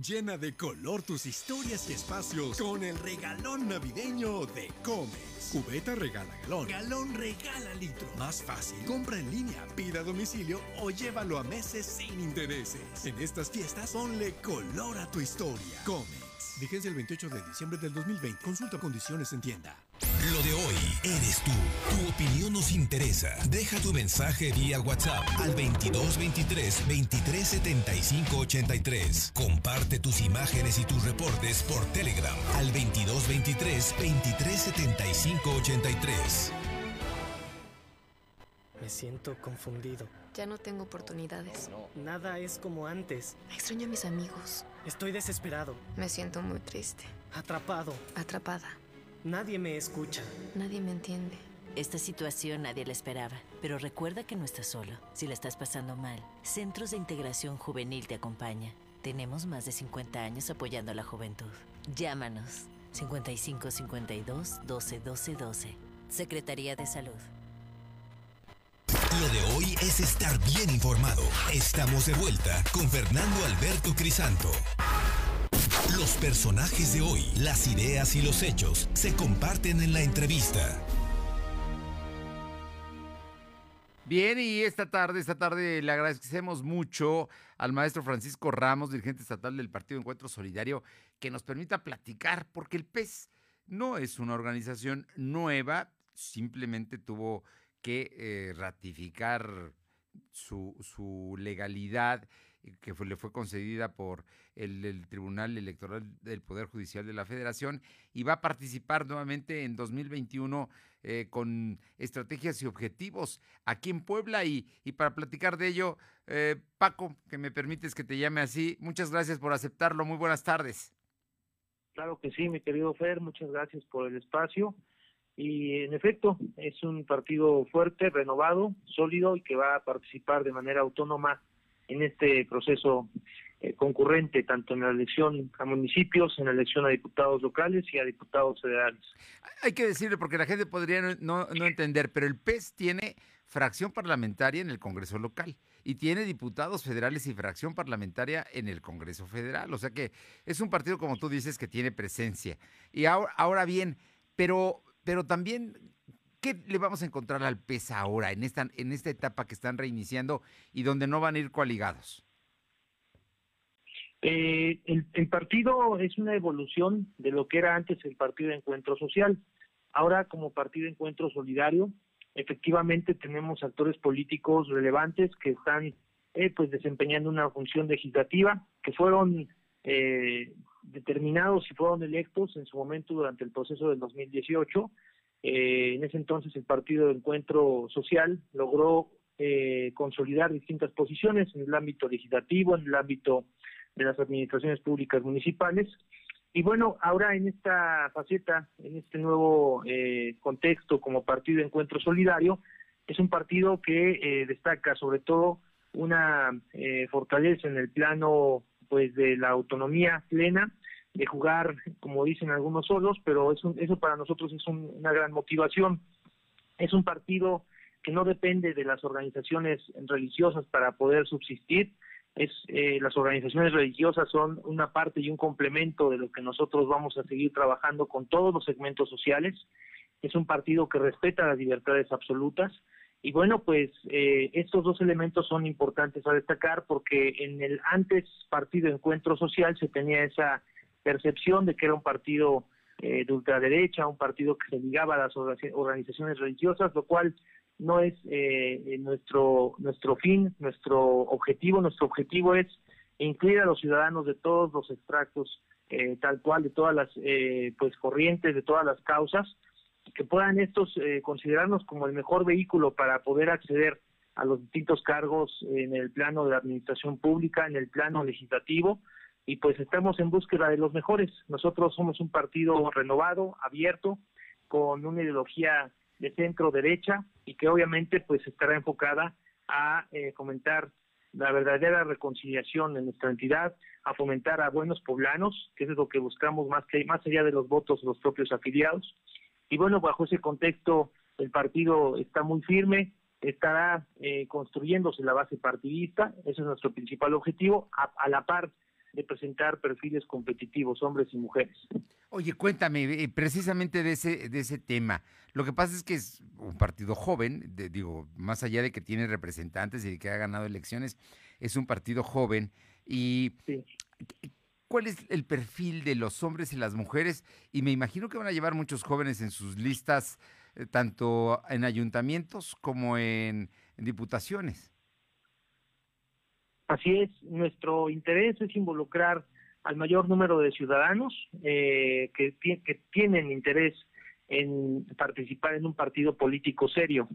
Llena de color tus historias y espacios con el regalón navideño de Comex. Cubeta regala galón. Galón regala litro. Más fácil. Compra en línea, pida a domicilio o llévalo a meses sin intereses. En estas fiestas, ponle color a tu historia. Comex. Vigencia el 28 de diciembre del 2020. Consulta condiciones en tienda. Lo de hoy eres tú. Tu opinión nos interesa. Deja tu mensaje vía WhatsApp al 2223 2375 83. Comparte tus imágenes y tus reportes por Telegram al 2223 2375 83. Me siento confundido. Ya no tengo oportunidades. Nada es como antes. Extraño a mis amigos. Estoy desesperado. Me siento muy triste. Atrapado. Atrapada. Nadie me escucha. Nadie me entiende. Esta situación nadie la esperaba, pero recuerda que no estás solo. Si la estás pasando mal, Centros de Integración Juvenil te acompaña. Tenemos más de 50 años apoyando a la juventud. Llámanos 55 52 12 12 12. Secretaría de Salud. Lo de hoy es estar bien informado. Estamos de vuelta con Fernando Alberto Crisanto. Los personajes de hoy, las ideas y los hechos se comparten en la entrevista. Bien, y esta tarde, esta tarde le agradecemos mucho al maestro Francisco Ramos, dirigente estatal del Partido Encuentro Solidario, que nos permita platicar, porque el PES no es una organización nueva, simplemente tuvo que eh, ratificar su, su legalidad que le fue concedida por el, Tribunal Electoral del Poder Judicial de la Federación y va a participar nuevamente en 2021 eh, con estrategias y objetivos aquí en Puebla. Y, y para platicar de ello, eh, Paco, que me permites que te llame así, muchas gracias por aceptarlo. Muy buenas tardes. Claro que sí, mi querido Fer, muchas gracias por el espacio. Y en efecto, es un partido fuerte, renovado, sólido y que va a participar de manera autónoma en este proceso eh, concurrente tanto en la elección a municipios, en la elección a diputados locales y a diputados federales. Hay que decirle, porque la gente podría no, no entender, pero el PES tiene fracción parlamentaria en el Congreso local y tiene diputados federales y fracción parlamentaria en el Congreso federal. O sea que es un partido, como tú dices, que tiene presencia. Y ahora, ahora bien, pero, pero también, ¿qué le vamos a encontrar al PES ahora, en esta, en esta etapa que están reiniciando y donde no van a ir coaligados? Eh, el, partido es una evolución de lo que era antes el Partido de Encuentro Social. Ahora, como Partido de Encuentro Solidario, efectivamente tenemos actores políticos relevantes que están eh, pues desempeñando una función legislativa, que fueron eh, determinados y fueron electos en su momento durante el proceso del 2018. Eh, en ese entonces el Partido de Encuentro Social logró eh, consolidar distintas posiciones en el ámbito legislativo, en el ámbito de las administraciones públicas municipales. Y bueno, ahora en esta faceta, en este nuevo eh, contexto como Partido de Encuentro Solidario, es un partido que eh, destaca sobre todo una eh, fortaleza en el plano pues de la autonomía plena, de jugar, como dicen algunos solos, pero eso, eso para nosotros es un, una gran motivación. Es un partido que no depende de las organizaciones religiosas para poder subsistir, es eh, las organizaciones religiosas son una parte y un complemento de lo que nosotros vamos a seguir trabajando con todos los segmentos sociales. Es un partido que respeta las libertades absolutas. Y bueno, pues eh, estos dos elementos son importantes a destacar porque en el antes partido Encuentro Social se tenía esa percepción de que era un partido eh, de ultraderecha, un partido que se ligaba a las organizaciones religiosas, lo cual no es eh, nuestro nuestro fin, nuestro objetivo. Nuestro objetivo es incluir a los ciudadanos de todos los extractos, eh, tal cual, de todas las eh, pues corrientes, de todas las causas, que puedan estos eh, considerarnos como el mejor vehículo para poder acceder a los distintos cargos en el plano de la administración pública, en el plano legislativo, y pues estamos en búsqueda de los mejores. Nosotros somos un partido renovado, abierto, con una ideología de centro derecha y que obviamente pues estará enfocada a eh, fomentar la verdadera reconciliación en nuestra entidad, a fomentar a buenos poblanos, que es lo que buscamos más que más allá de los votos de los propios afiliados. Y bueno, bajo ese contexto el partido está muy firme, estará eh, construyéndose la base partidista, ese es nuestro principal objetivo, a, a la par de presentar perfiles competitivos, hombres y mujeres. Oye, cuéntame eh, precisamente de ese, de ese tema. Lo que pasa es que es un partido joven, de, digo, más allá de que tiene representantes y de que ha ganado elecciones, es un partido joven. ¿Y cuál es el perfil de los hombres y las mujeres? Y me imagino que van a llevar muchos jóvenes en sus listas, eh, tanto en ayuntamientos como en, en diputaciones. Así es, nuestro interés es involucrar al mayor número de ciudadanos eh, que, que tienen interés en participar en un partido político serio.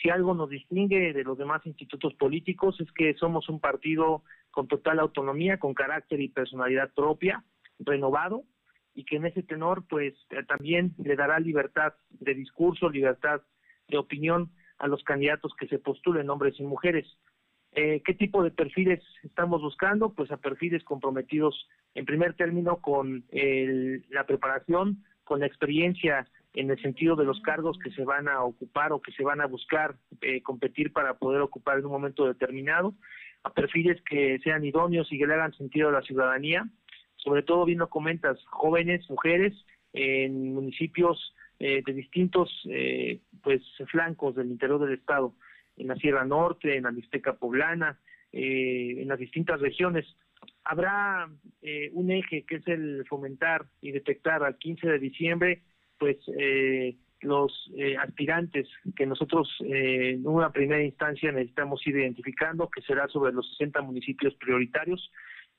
Si algo nos distingue de los demás institutos políticos es que somos un partido con total autonomía, con carácter y personalidad propia, renovado, y que en ese tenor pues eh, también le dará libertad de discurso, libertad de opinión a los candidatos que se postulen, hombres y mujeres. Eh, ¿Qué tipo de perfiles estamos buscando? Pues a perfiles comprometidos en primer término con el, la preparación, con la experiencia en el sentido de los cargos que se van a ocupar o que se van a buscar eh, competir para poder ocupar en un momento determinado, a perfiles que sean idóneos y que le hagan sentido a la ciudadanía, sobre todo bien lo comentas, jóvenes, mujeres, en municipios eh, de distintos eh, pues flancos del interior del estado en la Sierra Norte, en la Mixteca Poblana, eh, en las distintas regiones. Habrá eh, un eje que es el fomentar y detectar al 15 de diciembre, pues eh, los eh, aspirantes que nosotros eh, en una primera instancia necesitamos ir identificando, que será sobre los 60 municipios prioritarios,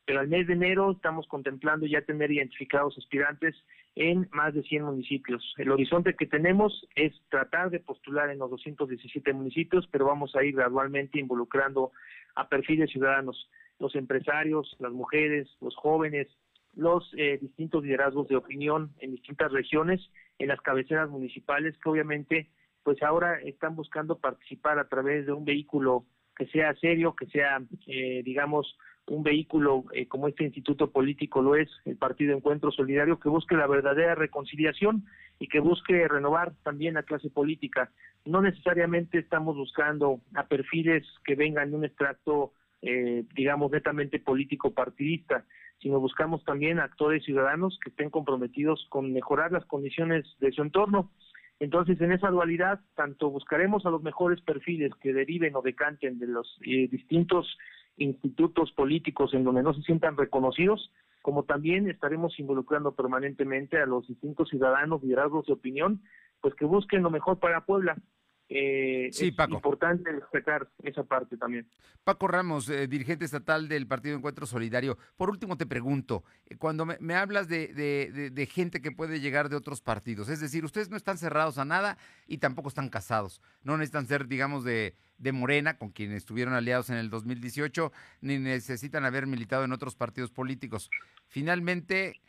pero al mes de enero estamos contemplando ya tener identificados aspirantes en más de 100 municipios. El horizonte que tenemos es tratar de postular en los 217 municipios, pero vamos a ir gradualmente involucrando a perfiles ciudadanos, los empresarios, las mujeres, los jóvenes, los eh, distintos liderazgos de opinión en distintas regiones, en las cabeceras municipales, que obviamente pues ahora están buscando participar a través de un vehículo que sea serio, que sea, eh, digamos, un vehículo eh, como este instituto político lo es el Partido Encuentro Solidario, que busque la verdadera reconciliación y que busque renovar también la clase política. No necesariamente estamos buscando a perfiles que vengan de un extracto, eh, digamos, netamente político partidista, sino buscamos también actores ciudadanos que estén comprometidos con mejorar las condiciones de su entorno. Entonces, en esa dualidad, tanto buscaremos a los mejores perfiles que deriven o decanten de los eh, distintos institutos políticos en donde no se sientan reconocidos, como también estaremos involucrando permanentemente a los distintos ciudadanos, liderazgos de opinión, pues que busquen lo mejor para Puebla. Eh, sí, es Paco. importante destacar esa parte también. Paco Ramos, eh, dirigente estatal del Partido Encuentro Solidario. Por último, te pregunto, eh, cuando me, me hablas de, de- de- de gente que puede llegar de otros partidos, es decir, ustedes no están cerrados a nada y tampoco están casados. No necesitan ser, digamos, de, de Morena, con quienes estuvieron aliados en el 2018, ni necesitan haber militado en otros partidos políticos. Finalmente,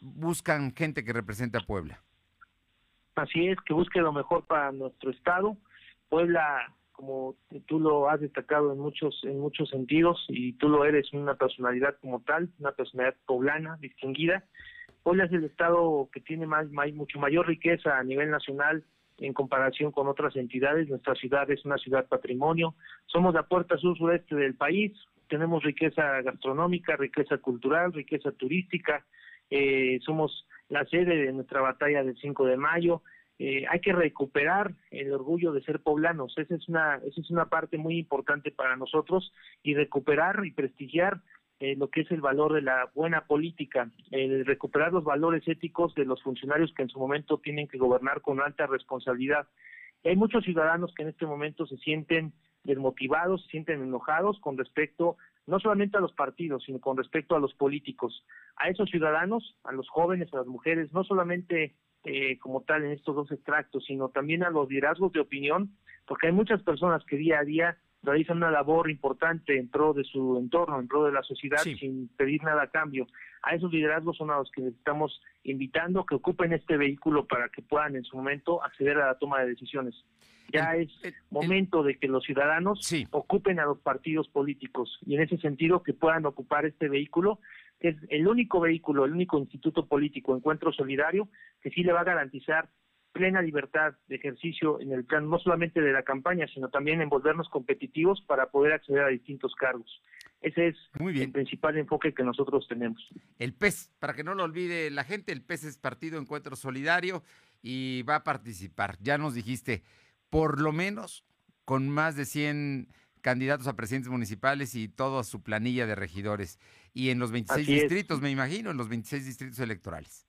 buscan gente que represente a Puebla. Así es, que busque lo mejor para nuestro estado. Puebla, como tú lo has destacado en muchos en muchos sentidos y tú lo eres una personalidad como tal, una personalidad poblana distinguida. Puebla es el estado que tiene más, más- mucho mayor riqueza a nivel nacional en comparación con otras entidades. Nuestra ciudad es una ciudad patrimonio. Somos la puerta sur-sureste del país. Tenemos riqueza gastronómica, riqueza cultural, riqueza turística. Eh, somos la sede de nuestra batalla del 5 de mayo. Eh, hay que recuperar el orgullo de ser poblanos. Esa es una, esa es una parte muy importante para nosotros y recuperar y prestigiar eh, lo que es el valor de la buena política, el recuperar los valores éticos de los funcionarios que en su momento tienen que gobernar con alta responsabilidad. Hay muchos ciudadanos que en este momento se sienten desmotivados, se sienten enojados con respecto no solamente a los partidos, sino con respecto a los políticos. A esos ciudadanos, a los jóvenes, a las mujeres, no solamente eh, como tal en estos dos extractos, sino también a los liderazgos de opinión, porque hay muchas personas que día a día realizan una labor importante en pro de su entorno, en pro de la sociedad, sin pedir nada a cambio. A esos liderazgos son a los que les estamos invitando que ocupen este vehículo para que puedan en su momento acceder a la toma de decisiones. Ya es momento de que los ciudadanos ocupen a los partidos políticos y en ese sentido que puedan ocupar este vehículo, que es el único vehículo, el único instituto político, Encuentro Solidario, que sí le va a garantizar plena libertad de ejercicio en el plan no solamente de la campaña, sino también en volvernos competitivos para poder acceder a distintos cargos. Ese es el principal enfoque que nosotros tenemos. El PES, para que no lo olvide la gente, el PES es Partido Encuentro Solidario y va a participar. Ya nos dijiste, por lo menos con más de 100 candidatos a presidentes municipales y toda su planilla de regidores. Y en los 26 Así es. distritos, me imagino, en los 26 distritos electorales.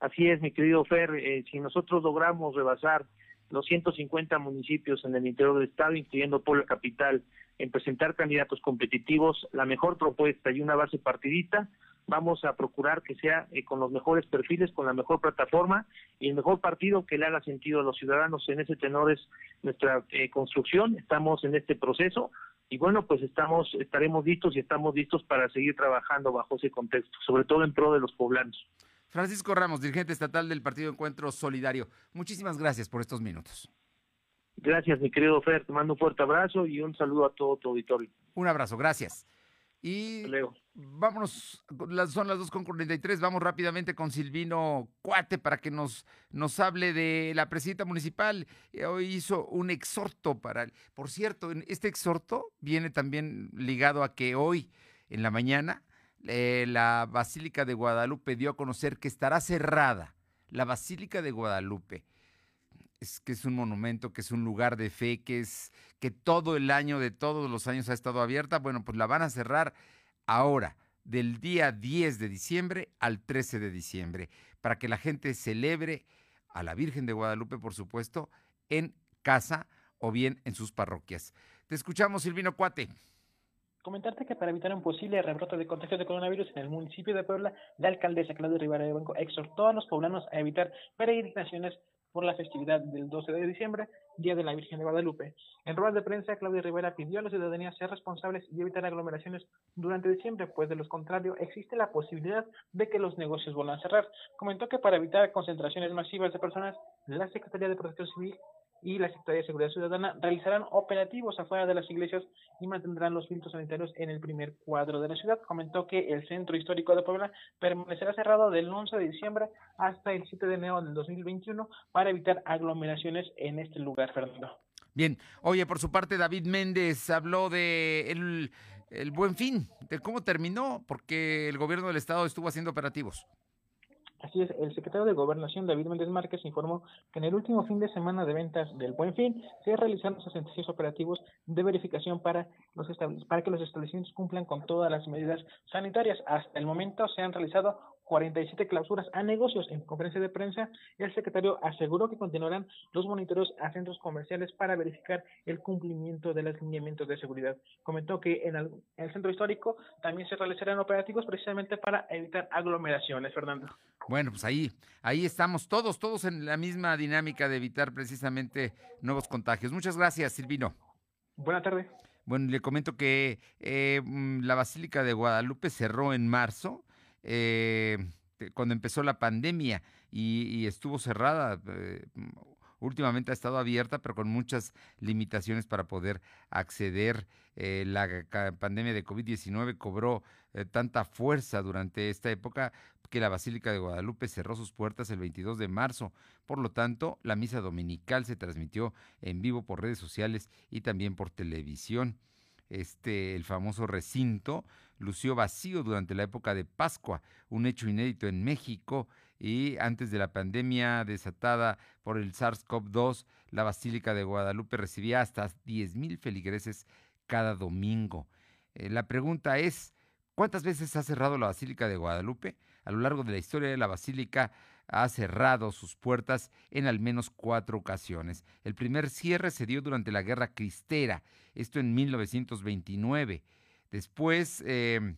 Así es, mi querido Fer, eh, si nosotros logramos rebasar los 150 municipios en el interior del estado, incluyendo Puebla Capital, en presentar candidatos competitivos, la mejor propuesta y una base partidista, vamos a procurar que sea eh, con los mejores perfiles, con la mejor plataforma y el mejor partido que le haga sentido a los ciudadanos. En ese tenor es nuestra eh, construcción, estamos en este proceso y bueno, pues estamos estaremos listos y estamos listos para seguir trabajando bajo ese contexto, sobre todo en pro de los poblanos. Francisco Ramos, dirigente estatal del Partido Encuentro Solidario. Muchísimas gracias por estos minutos. Gracias, mi querido Fer, te mando un fuerte abrazo y un saludo a todo tu auditorio. Un abrazo, gracias. Y vámonos, las- son las 2.43, vamos rápidamente con Silvino Cuate para que nos, nos hable de la presidenta municipal. Eh, Hoy hizo un exhorto para... el- Por cierto, este exhorto viene también ligado a que hoy en la mañana eh, la Basílica de Guadalupe dio a conocer que estará cerrada. La Basílica de Guadalupe es que es un monumento, que es un lugar de fe, que es que todo el año, de todos los años ha estado abierta. Bueno, pues la van a cerrar ahora, del día 10 de diciembre al 13 de diciembre, para que la gente celebre a la Virgen de Guadalupe, por supuesto, en casa o bien en sus parroquias. Te escuchamos, Silvino Cuate. Comentarte que para evitar un posible rebrote de contagios de coronavirus en el municipio de Puebla, la alcaldesa Claudia Rivera de Banco exhortó a los poblanos a evitar peregrinaciones por la festividad del 12 de diciembre, Día de la Virgen de Guadalupe. En ruedas de prensa, Claudia Rivera pidió a la ciudadanía ser responsables y evitar aglomeraciones durante diciembre, pues de lo contrario existe la posibilidad de que los negocios vuelvan a cerrar. Comentó que para evitar concentraciones masivas de personas, la Secretaría de Protección Civil y la Secretaría de Seguridad Ciudadana realizarán operativos afuera de las iglesias y mantendrán los filtros sanitarios en el primer cuadro de la ciudad. Comentó que el Centro Histórico de Puebla permanecerá cerrado del 11 de diciembre hasta el 7 de enero del 2021 para evitar aglomeraciones en este lugar, Fernando. Bien, oye, por su parte David Méndez habló de el, el buen fin, de cómo terminó, porque el gobierno del estado estuvo haciendo operativos. Así es, el secretario de Gobernación, David Méndez Márquez, informó que en el último fin de semana de ventas del Buen Fin se realizaron 66 operativos de verificación para, los para que los establecimientos cumplan con todas las medidas sanitarias. Hasta el momento se han realizado 47 clausuras a negocios. En conferencia de prensa, el secretario aseguró que continuarán los monitoreos a centros comerciales para verificar el cumplimiento de los lineamientos de seguridad. Comentó que en el, en el centro histórico también se realizarán operativos precisamente para evitar aglomeraciones, Fernando. Bueno, pues ahí, ahí estamos todos, todos en la misma dinámica de evitar precisamente nuevos contagios. Muchas gracias, Silvino. Buenas tardes. Bueno, le comento que eh, la Basílica de Guadalupe cerró en marzo eh, cuando empezó la pandemia y, estuvo cerrada. Eh, últimamente ha estado abierta, pero con muchas limitaciones para poder acceder. Eh, la pandemia de COVID-19 cobró tanta fuerza durante esta época que la Basílica de Guadalupe cerró sus puertas el 22 de marzo. Por lo tanto, la misa dominical se transmitió en vivo por redes sociales y también por televisión. Este, el famoso recinto lució vacío durante la época de Pascua, un hecho inédito en México y antes de la pandemia desatada por el SARS-CoV-2, la Basílica de Guadalupe recibía hasta 10.000 feligreses cada domingo. Eh, la pregunta es, ¿cuántas veces ha cerrado la Basílica de Guadalupe? A lo largo de la historia de la Basílica ha cerrado sus puertas en al menos cuatro ocasiones. El primer cierre se dio durante la Guerra Cristera, esto en 1929. Después, em,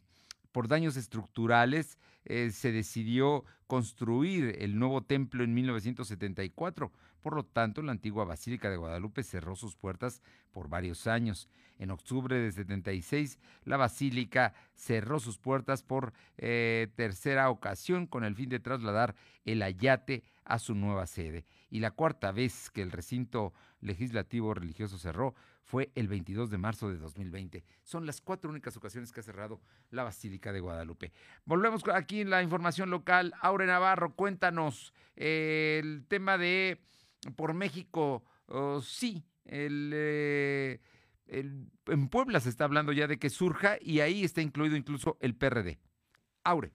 por daños estructurales, eh, se decidió construir el nuevo templo en 1974. Por lo tanto, la antigua Basílica de Guadalupe cerró sus puertas por varios años. En octubre de 76, la Basílica cerró sus puertas por eh, tercera ocasión con el fin de trasladar el ayate a su nueva sede. Y la cuarta vez que el recinto legislativo religioso cerró fue el 22 de marzo de 2020. Son las cuatro únicas ocasiones que ha cerrado la Basílica de Guadalupe. Volvemos aquí en la información local. Aure Navarro, cuéntanos eh, el tema de por México. Oh, sí, eh, en Puebla se está hablando ya de que surja y ahí está incluido incluso el PRD. Aure.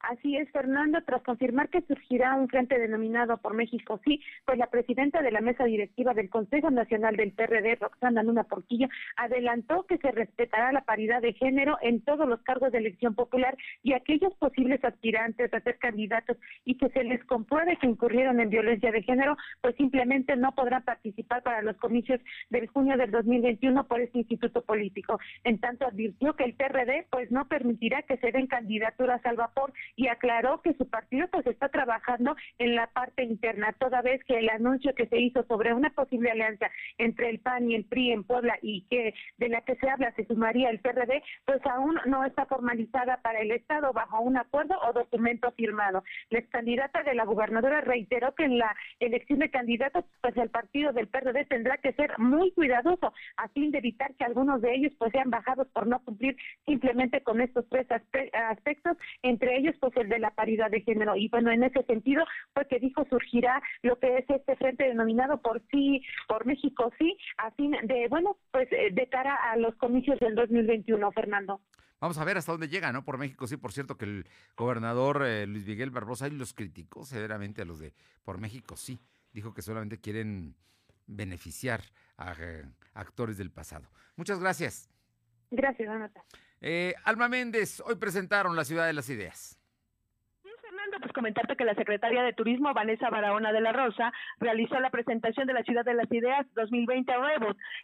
Así es, Fernando, tras confirmar que surgirá un frente denominado por México Sí, pues la presidenta de la mesa directiva del Consejo Nacional del PRD, Roxana Luna Porquillo, adelantó que se respetará la paridad de género en todos los cargos de elección popular y aquellos posibles aspirantes a ser candidatos y que se les compruebe que incurrieron en violencia de género, pues simplemente no podrán participar para los comicios del junio del 2021 por este instituto político. En tanto, advirtió que el PRD pues no permitirá que se den candidaturas al vapor y aclaró que su partido pues está trabajando en la parte interna, toda vez que el anuncio que se hizo sobre una posible alianza entre el PAN y el PRI en Puebla y que de la que se habla se sumaría el PRD, pues aún no está formalizada para el Estado bajo un acuerdo o documento firmado. La ex candidata de la gobernadora reiteró que en la elección de candidatos, pues el partido del PRD tendrá que ser muy cuidadoso a fin de evitar que algunos de ellos pues sean bajados por no cumplir simplemente con estos tres aspectos, entre ellos pues el de la paridad de género. Y bueno, en ese sentido fue que dijo surgirá lo que es este frente denominado por sí, por México sí, a fin de, bueno, pues eh, de cara a los comicios del 2021, Fernando. Vamos a ver hasta dónde llega, ¿no? Por México, sí, por cierto que el gobernador eh, Luis Miguel Barbosa y los criticó severamente a los de Por México, sí. Dijo que solamente quieren beneficiar a eh, actores del pasado. Muchas gracias. Gracias, Anata. Alma Méndez, hoy presentaron la Ciudad de las Ideas pues comentarte que la secretaria de Turismo, Vanessa Barahona de la Rosa, realizó la presentación de la Ciudad de las Ideas 2020 a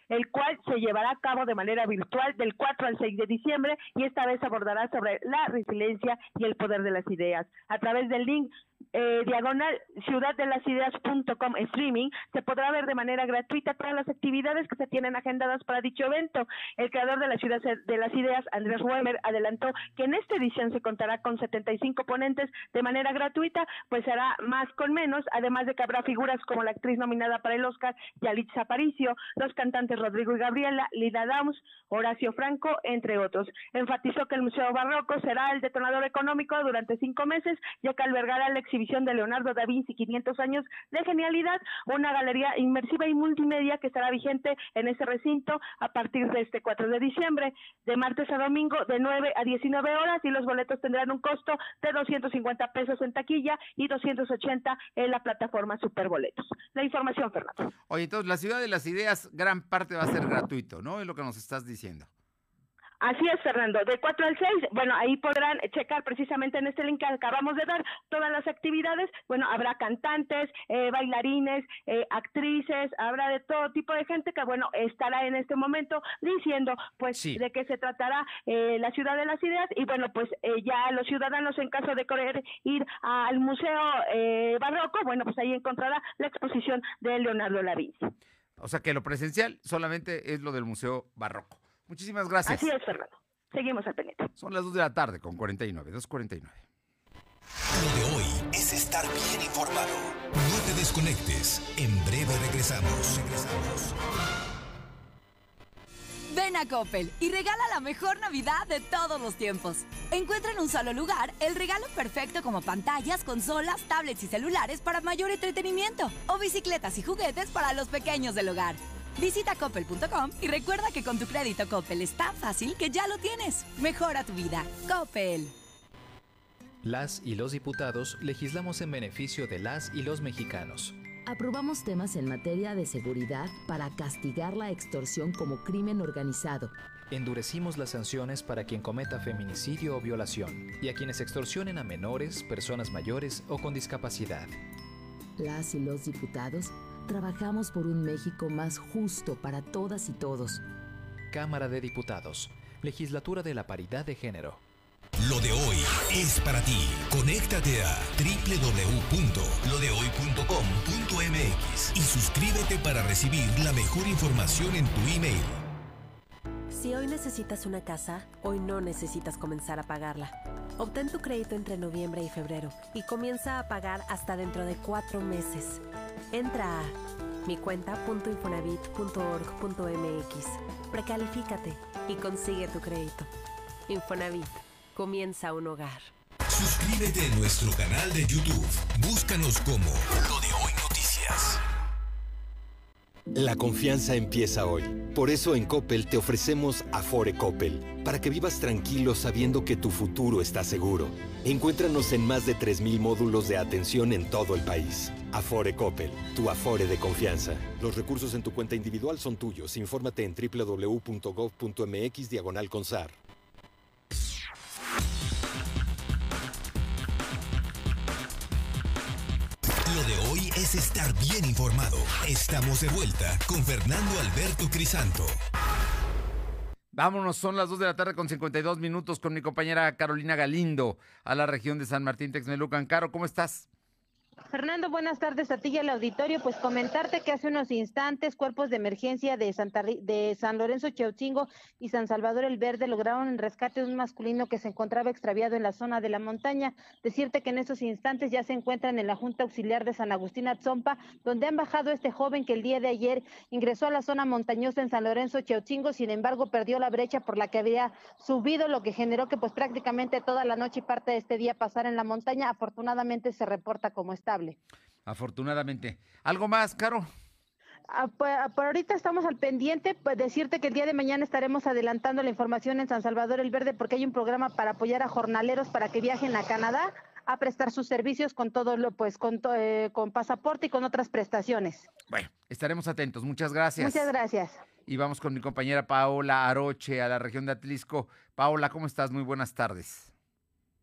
el cual se llevará a cabo de manera virtual del 4 al 6 de diciembre y esta vez abordará sobre la resiliencia y el poder de las ideas. A través del link eh, diagonal ciudaddelasideideas.com streaming se podrá ver de manera gratuita todas las actividades que se tienen agendadas para dicho evento. El creador de la Ciudad de las Ideas, Andrés Weber, adelantó que en esta edición se contará con 75 ponentes de manera gratuita, pues será más con menos, además de que habrá figuras como la actriz nominada para el Oscar, Yalitza Aparicio, los cantantes Rodrigo y Gabriela, Lida Downs, Horacio Franco, entre otros. Enfatizó que el Museo Barroco será el detonador económico durante cinco meses, ya que albergará la exhibición de Leonardo da Vinci 500 años de genialidad, una galería inmersiva y multimedia que estará vigente en ese recinto a partir de este 4 de diciembre, de martes a domingo, de 9 a 19 horas, y los boletos tendrán un costo de 250 pesos en taquilla y 280 en la plataforma Superboletos. La información, Fernando. Oye, entonces la ciudad de las ideas, gran parte va a ser gratuito, ¿no? Es lo que nos estás diciendo. Así es, Fernando. De 4 al 6, bueno, ahí podrán checar precisamente en este link que acabamos de dar todas las actividades. Bueno, habrá cantantes, eh, bailarines, eh, actrices, habrá de todo tipo de gente que, bueno, estará en este momento diciendo, pues, de qué se tratará eh, la Ciudad de las Ideas. Y, bueno, pues ya los ciudadanos, en caso de querer ir al Museo Barroco, bueno, pues ahí encontrará la exposición de Leonardo da O sea que lo presencial solamente es lo del Museo Barroco. Muchísimas gracias. Así es, Fernando. Seguimos al pendiente. Son las 2 de la tarde con 49, 2.49. Lo de hoy es estar bien informado. No te desconectes. En breve regresamos. Regresamos. Ven a Coppel y regala la mejor Navidad de todos los tiempos. Encuentra en un solo lugar el regalo perfecto como pantallas, consolas, tablets y celulares para mayor entretenimiento o bicicletas y juguetes para los pequeños del hogar. Visita coppel.com y recuerda que con tu crédito Coppel es tan fácil que ya lo tienes. Mejora tu vida. Coppel. Las y los diputados legislamos en beneficio de las y los mexicanos. Aprobamos temas en materia de seguridad para castigar la extorsión como crimen organizado. Endurecimos las sanciones para quien cometa feminicidio o violación y a quienes extorsionen a menores, personas mayores o con discapacidad. Las y los diputados trabajamos por un México más justo para todas y todos. Cámara de Diputados, Legislatura de la Paridad de Género. Lo de hoy es para ti. Conéctate a www.lodehoy.com.mx y suscríbete para recibir la mejor información en tu email. Si hoy necesitas una casa, hoy no necesitas comenzar a pagarla. Obtén tu crédito entre noviembre y febrero y comienza a pagar hasta dentro de cuatro meses. Entra a micuenta.infonavit.org.mx, precalifícate y consigue tu crédito. Infonavit, comienza un hogar. Suscríbete a nuestro canal de YouTube. Búscanos como Lo de Hoy Noticias. La confianza empieza hoy. Por eso en Coppel te ofrecemos Afore Coppel, para que vivas tranquilo sabiendo que tu futuro está seguro. Encuéntranos en más de 3.000 módulos de atención en todo el país. Afore Coppel, tu Afore de confianza. Los recursos en tu cuenta individual son tuyos. Infórmate en www.gov.mx diagonal consar. De hoy es estar bien informado. Estamos de vuelta con Fernando Alberto Crisanto. Vámonos, son las 2 de la tarde con 52 minutos con mi compañera Carolina Galindo a la región de San Martín Texmelucan. Caro, ¿cómo estás? Fernando, buenas tardes a ti y al auditorio. Pues comentarte que hace unos instantes cuerpos de emergencia de, Santa, de San Lorenzo Chauchingo y San Salvador el Verde lograron el rescate de un masculino que se encontraba extraviado en la zona de la montaña. Decirte que en estos instantes ya se encuentran en la Junta Auxiliar de San Agustín Atzompa, donde han bajado este joven que el día de ayer ingresó a la zona montañosa en San Lorenzo Chauchingo, sin embargo perdió la brecha por la que había subido, lo que generó que pues prácticamente toda la noche y parte de este día pasara en la montaña. Afortunadamente se reporta como está Afortunadamente. ¿Algo más, Caro? Ah, pues, ah, por, ahorita estamos al pendiente, pues decirte que el día de mañana estaremos adelantando la información en San Salvador el Verde porque hay un programa para apoyar a jornaleros para que viajen a Canadá a prestar sus servicios con todo lo, pues con, eh, con pasaporte y con otras prestaciones. Bueno, estaremos atentos. Muchas gracias. Muchas gracias. Y vamos con mi compañera Paola Aroche a la región de Atlisco. Paola, ¿cómo estás? Muy buenas tardes.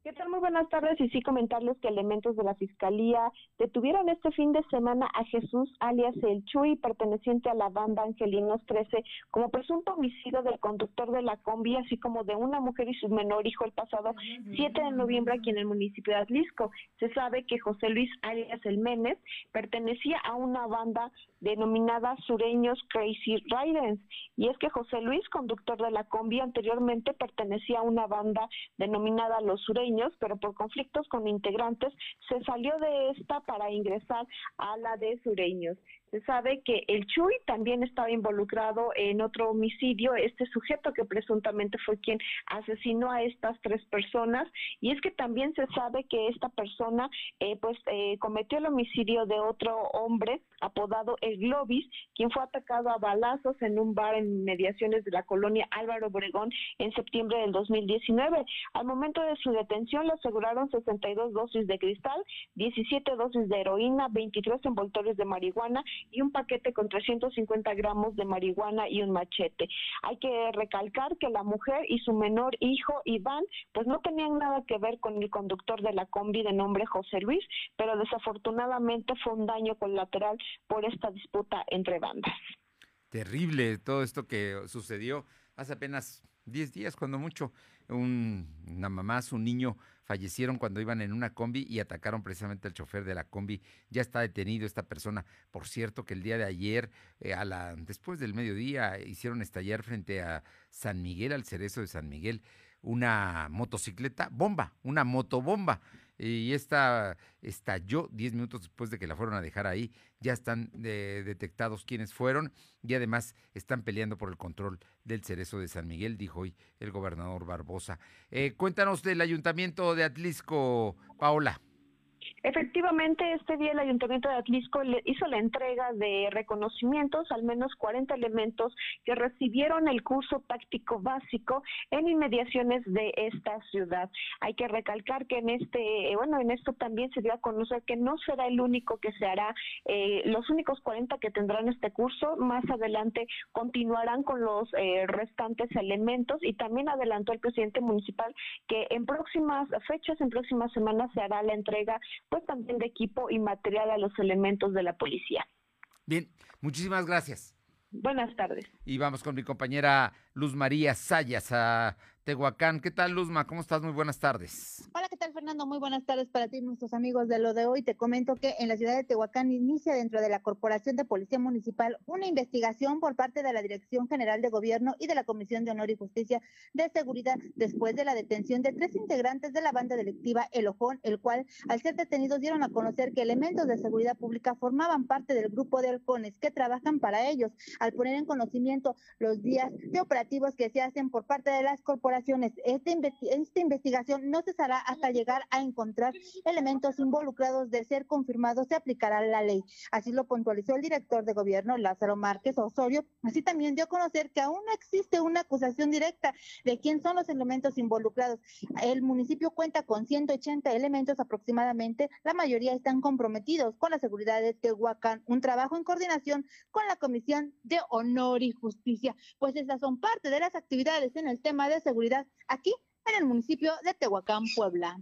¿Qué tal? Muy buenas tardes y sí comentarles que elementos de la Fiscalía detuvieron este fin de semana a Jesús alias El Chuy, perteneciente a la banda Angelinos 13, como presunto homicidio del conductor de la combi, así como de una mujer y su menor hijo el pasado 7 de noviembre aquí en el municipio de Atlisco. Se sabe que José Luis alias El Menes pertenecía a una banda denominada Sureños Crazy Riders. Y es que José Luis, conductor de la combi, anteriormente pertenecía a una banda denominada Los Sureños, pero por conflictos con integrantes se salió de esta para ingresar a la de Sureños. Se sabe que el Chuy también estaba involucrado en otro homicidio, este sujeto que presuntamente fue quien asesinó a estas tres personas, y es que también se sabe que esta persona eh, pues eh, cometió el homicidio de otro hombre apodado El Globis, quien fue atacado a balazos en un bar en mediaciones de la colonia Álvaro Obregón en septiembre del 2019. Al momento de su detención le aseguraron 62 dosis de cristal, 17 dosis de heroína, 23 envoltorios de marihuana y un paquete con 350 gramos de marihuana y un machete. Hay que recalcar que la mujer y su menor hijo Iván pues no tenían nada que ver con el conductor de la combi de nombre José Luis, pero desafortunadamente fue un daño colateral por esta disputa entre bandas. Terrible todo esto que sucedió hace apenas 10 días, cuando mucho. Un, una mamá, su niño fallecieron cuando iban en una combi y atacaron precisamente al chofer de la combi. Ya está detenido esta persona. Por cierto, que el día de ayer, eh, a la, después del mediodía, hicieron estallar frente a San Miguel, al cerezo de San Miguel, una motocicleta bomba, una motobomba y esta estalló 10 minutos después de que la fueron a dejar ahí. Ya están eh, detectados quiénes fueron y además están peleando por el control del cerezo de San Miguel, dijo hoy el gobernador Barbosa. Eh, cuéntanos del ayuntamiento de Atlisco, Paola. Efectivamente, este día el Ayuntamiento de Atlisco hizo la entrega de reconocimientos, al menos 40 elementos que recibieron el curso táctico básico en inmediaciones de esta ciudad. Hay que recalcar que en este, eh, bueno, en esto también se dio a conocer que no será el único que se hará, eh, los únicos 40 que tendrán este curso, más adelante continuarán con los eh, restantes elementos y también adelantó el presidente municipal que en próximas fechas, en próximas semanas se hará la entrega pues también de equipo y material a los elementos de la policía. Bien, muchísimas gracias. Buenas tardes. Y vamos con mi compañera Luz María Sayas a Tehuacán. ¿Qué tal, Luzma? ¿Cómo estás? Muy buenas tardes. Hola, ¿qué tal, Fernando? Muy buenas tardes para ti, nuestros amigos de lo de hoy. Te comento que en la ciudad de Tehuacán inicia dentro de la Corporación de Policía Municipal una investigación por parte de la Dirección General de Gobierno y de la Comisión de Honor y Justicia de Seguridad después de la detención de tres integrantes de la banda delictiva El Ojón, el cual, al ser detenidos, dieron a conocer que elementos de seguridad pública formaban parte del grupo de halcones que trabajan para ellos, al poner en conocimiento los días de operativos que se hacen por parte de las corporaciones esta, esta investigación no cesará hasta llegar a encontrar elementos involucrados de ser confirmados, se aplicará la ley. Así lo puntualizó el director de gobierno, Lázaro Márquez Osorio. Así también dio a conocer que aún no existe una acusación directa de quién son los elementos involucrados. El municipio cuenta con 180 elementos aproximadamente, la mayoría están comprometidos con la seguridad de Tehuacán, un trabajo en coordinación con la Comisión de Honor y Justicia, pues esas son parte de las actividades en el tema de seguridad aquí en el municipio de Tehuacán, Puebla.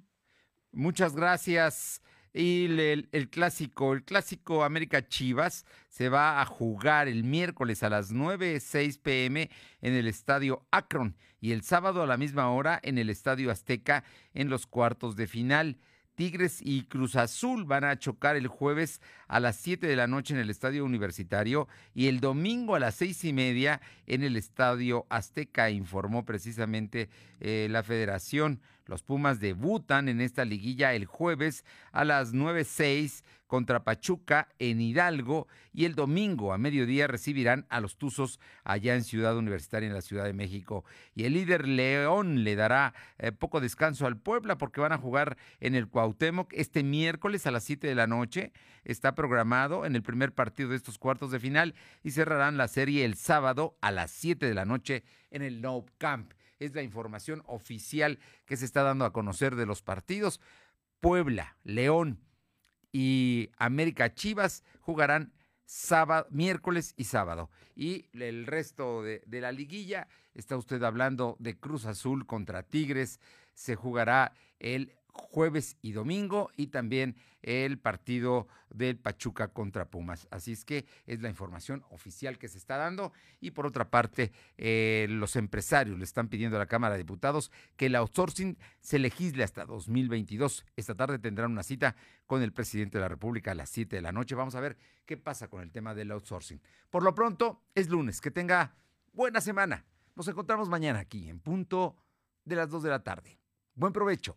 Muchas gracias. Y el, el, clásico, el clásico América Chivas se va a jugar el miércoles a las 9.06 pm en el estadio Akron y el sábado a la misma hora en el estadio Azteca en los cuartos de final. Tigres y Cruz Azul van a chocar el jueves a las 7 de la noche en el Estadio Universitario y el domingo a las seis y media en el Estadio Azteca, informó precisamente eh, la federación. Los Pumas debutan en esta liguilla el jueves a las 9.06 contra Pachuca en Hidalgo y el domingo a mediodía recibirán a los Tuzos allá en Ciudad Universitaria en la Ciudad de México. Y el líder León le dará eh, poco descanso al Puebla porque van a jugar en el Cuauhtémoc este miércoles a las 7 de la noche. Está programado en el primer partido de estos cuartos de final y cerrarán la serie el sábado a las 7 de la noche en el No Camp. Es la información oficial que se está dando a conocer de los partidos. Puebla, León, y América Chivas jugarán miércoles y sábado. Y el resto de, la liguilla, está usted hablando de Cruz Azul contra Tigres, se jugará el jueves y domingo y también el partido del Pachuca contra Pumas. Así es que es la información oficial que se está dando. Y por otra parte, eh, los empresarios le están pidiendo a la Cámara de Diputados que el outsourcing se legisle hasta 2022. Esta tarde tendrán una cita con el presidente de la República a las 7 de la noche. Vamos a ver qué pasa con el tema del outsourcing. Por lo pronto, es lunes. Que tenga buena semana. Nos encontramos mañana aquí en punto de las 2 de la tarde. Buen provecho.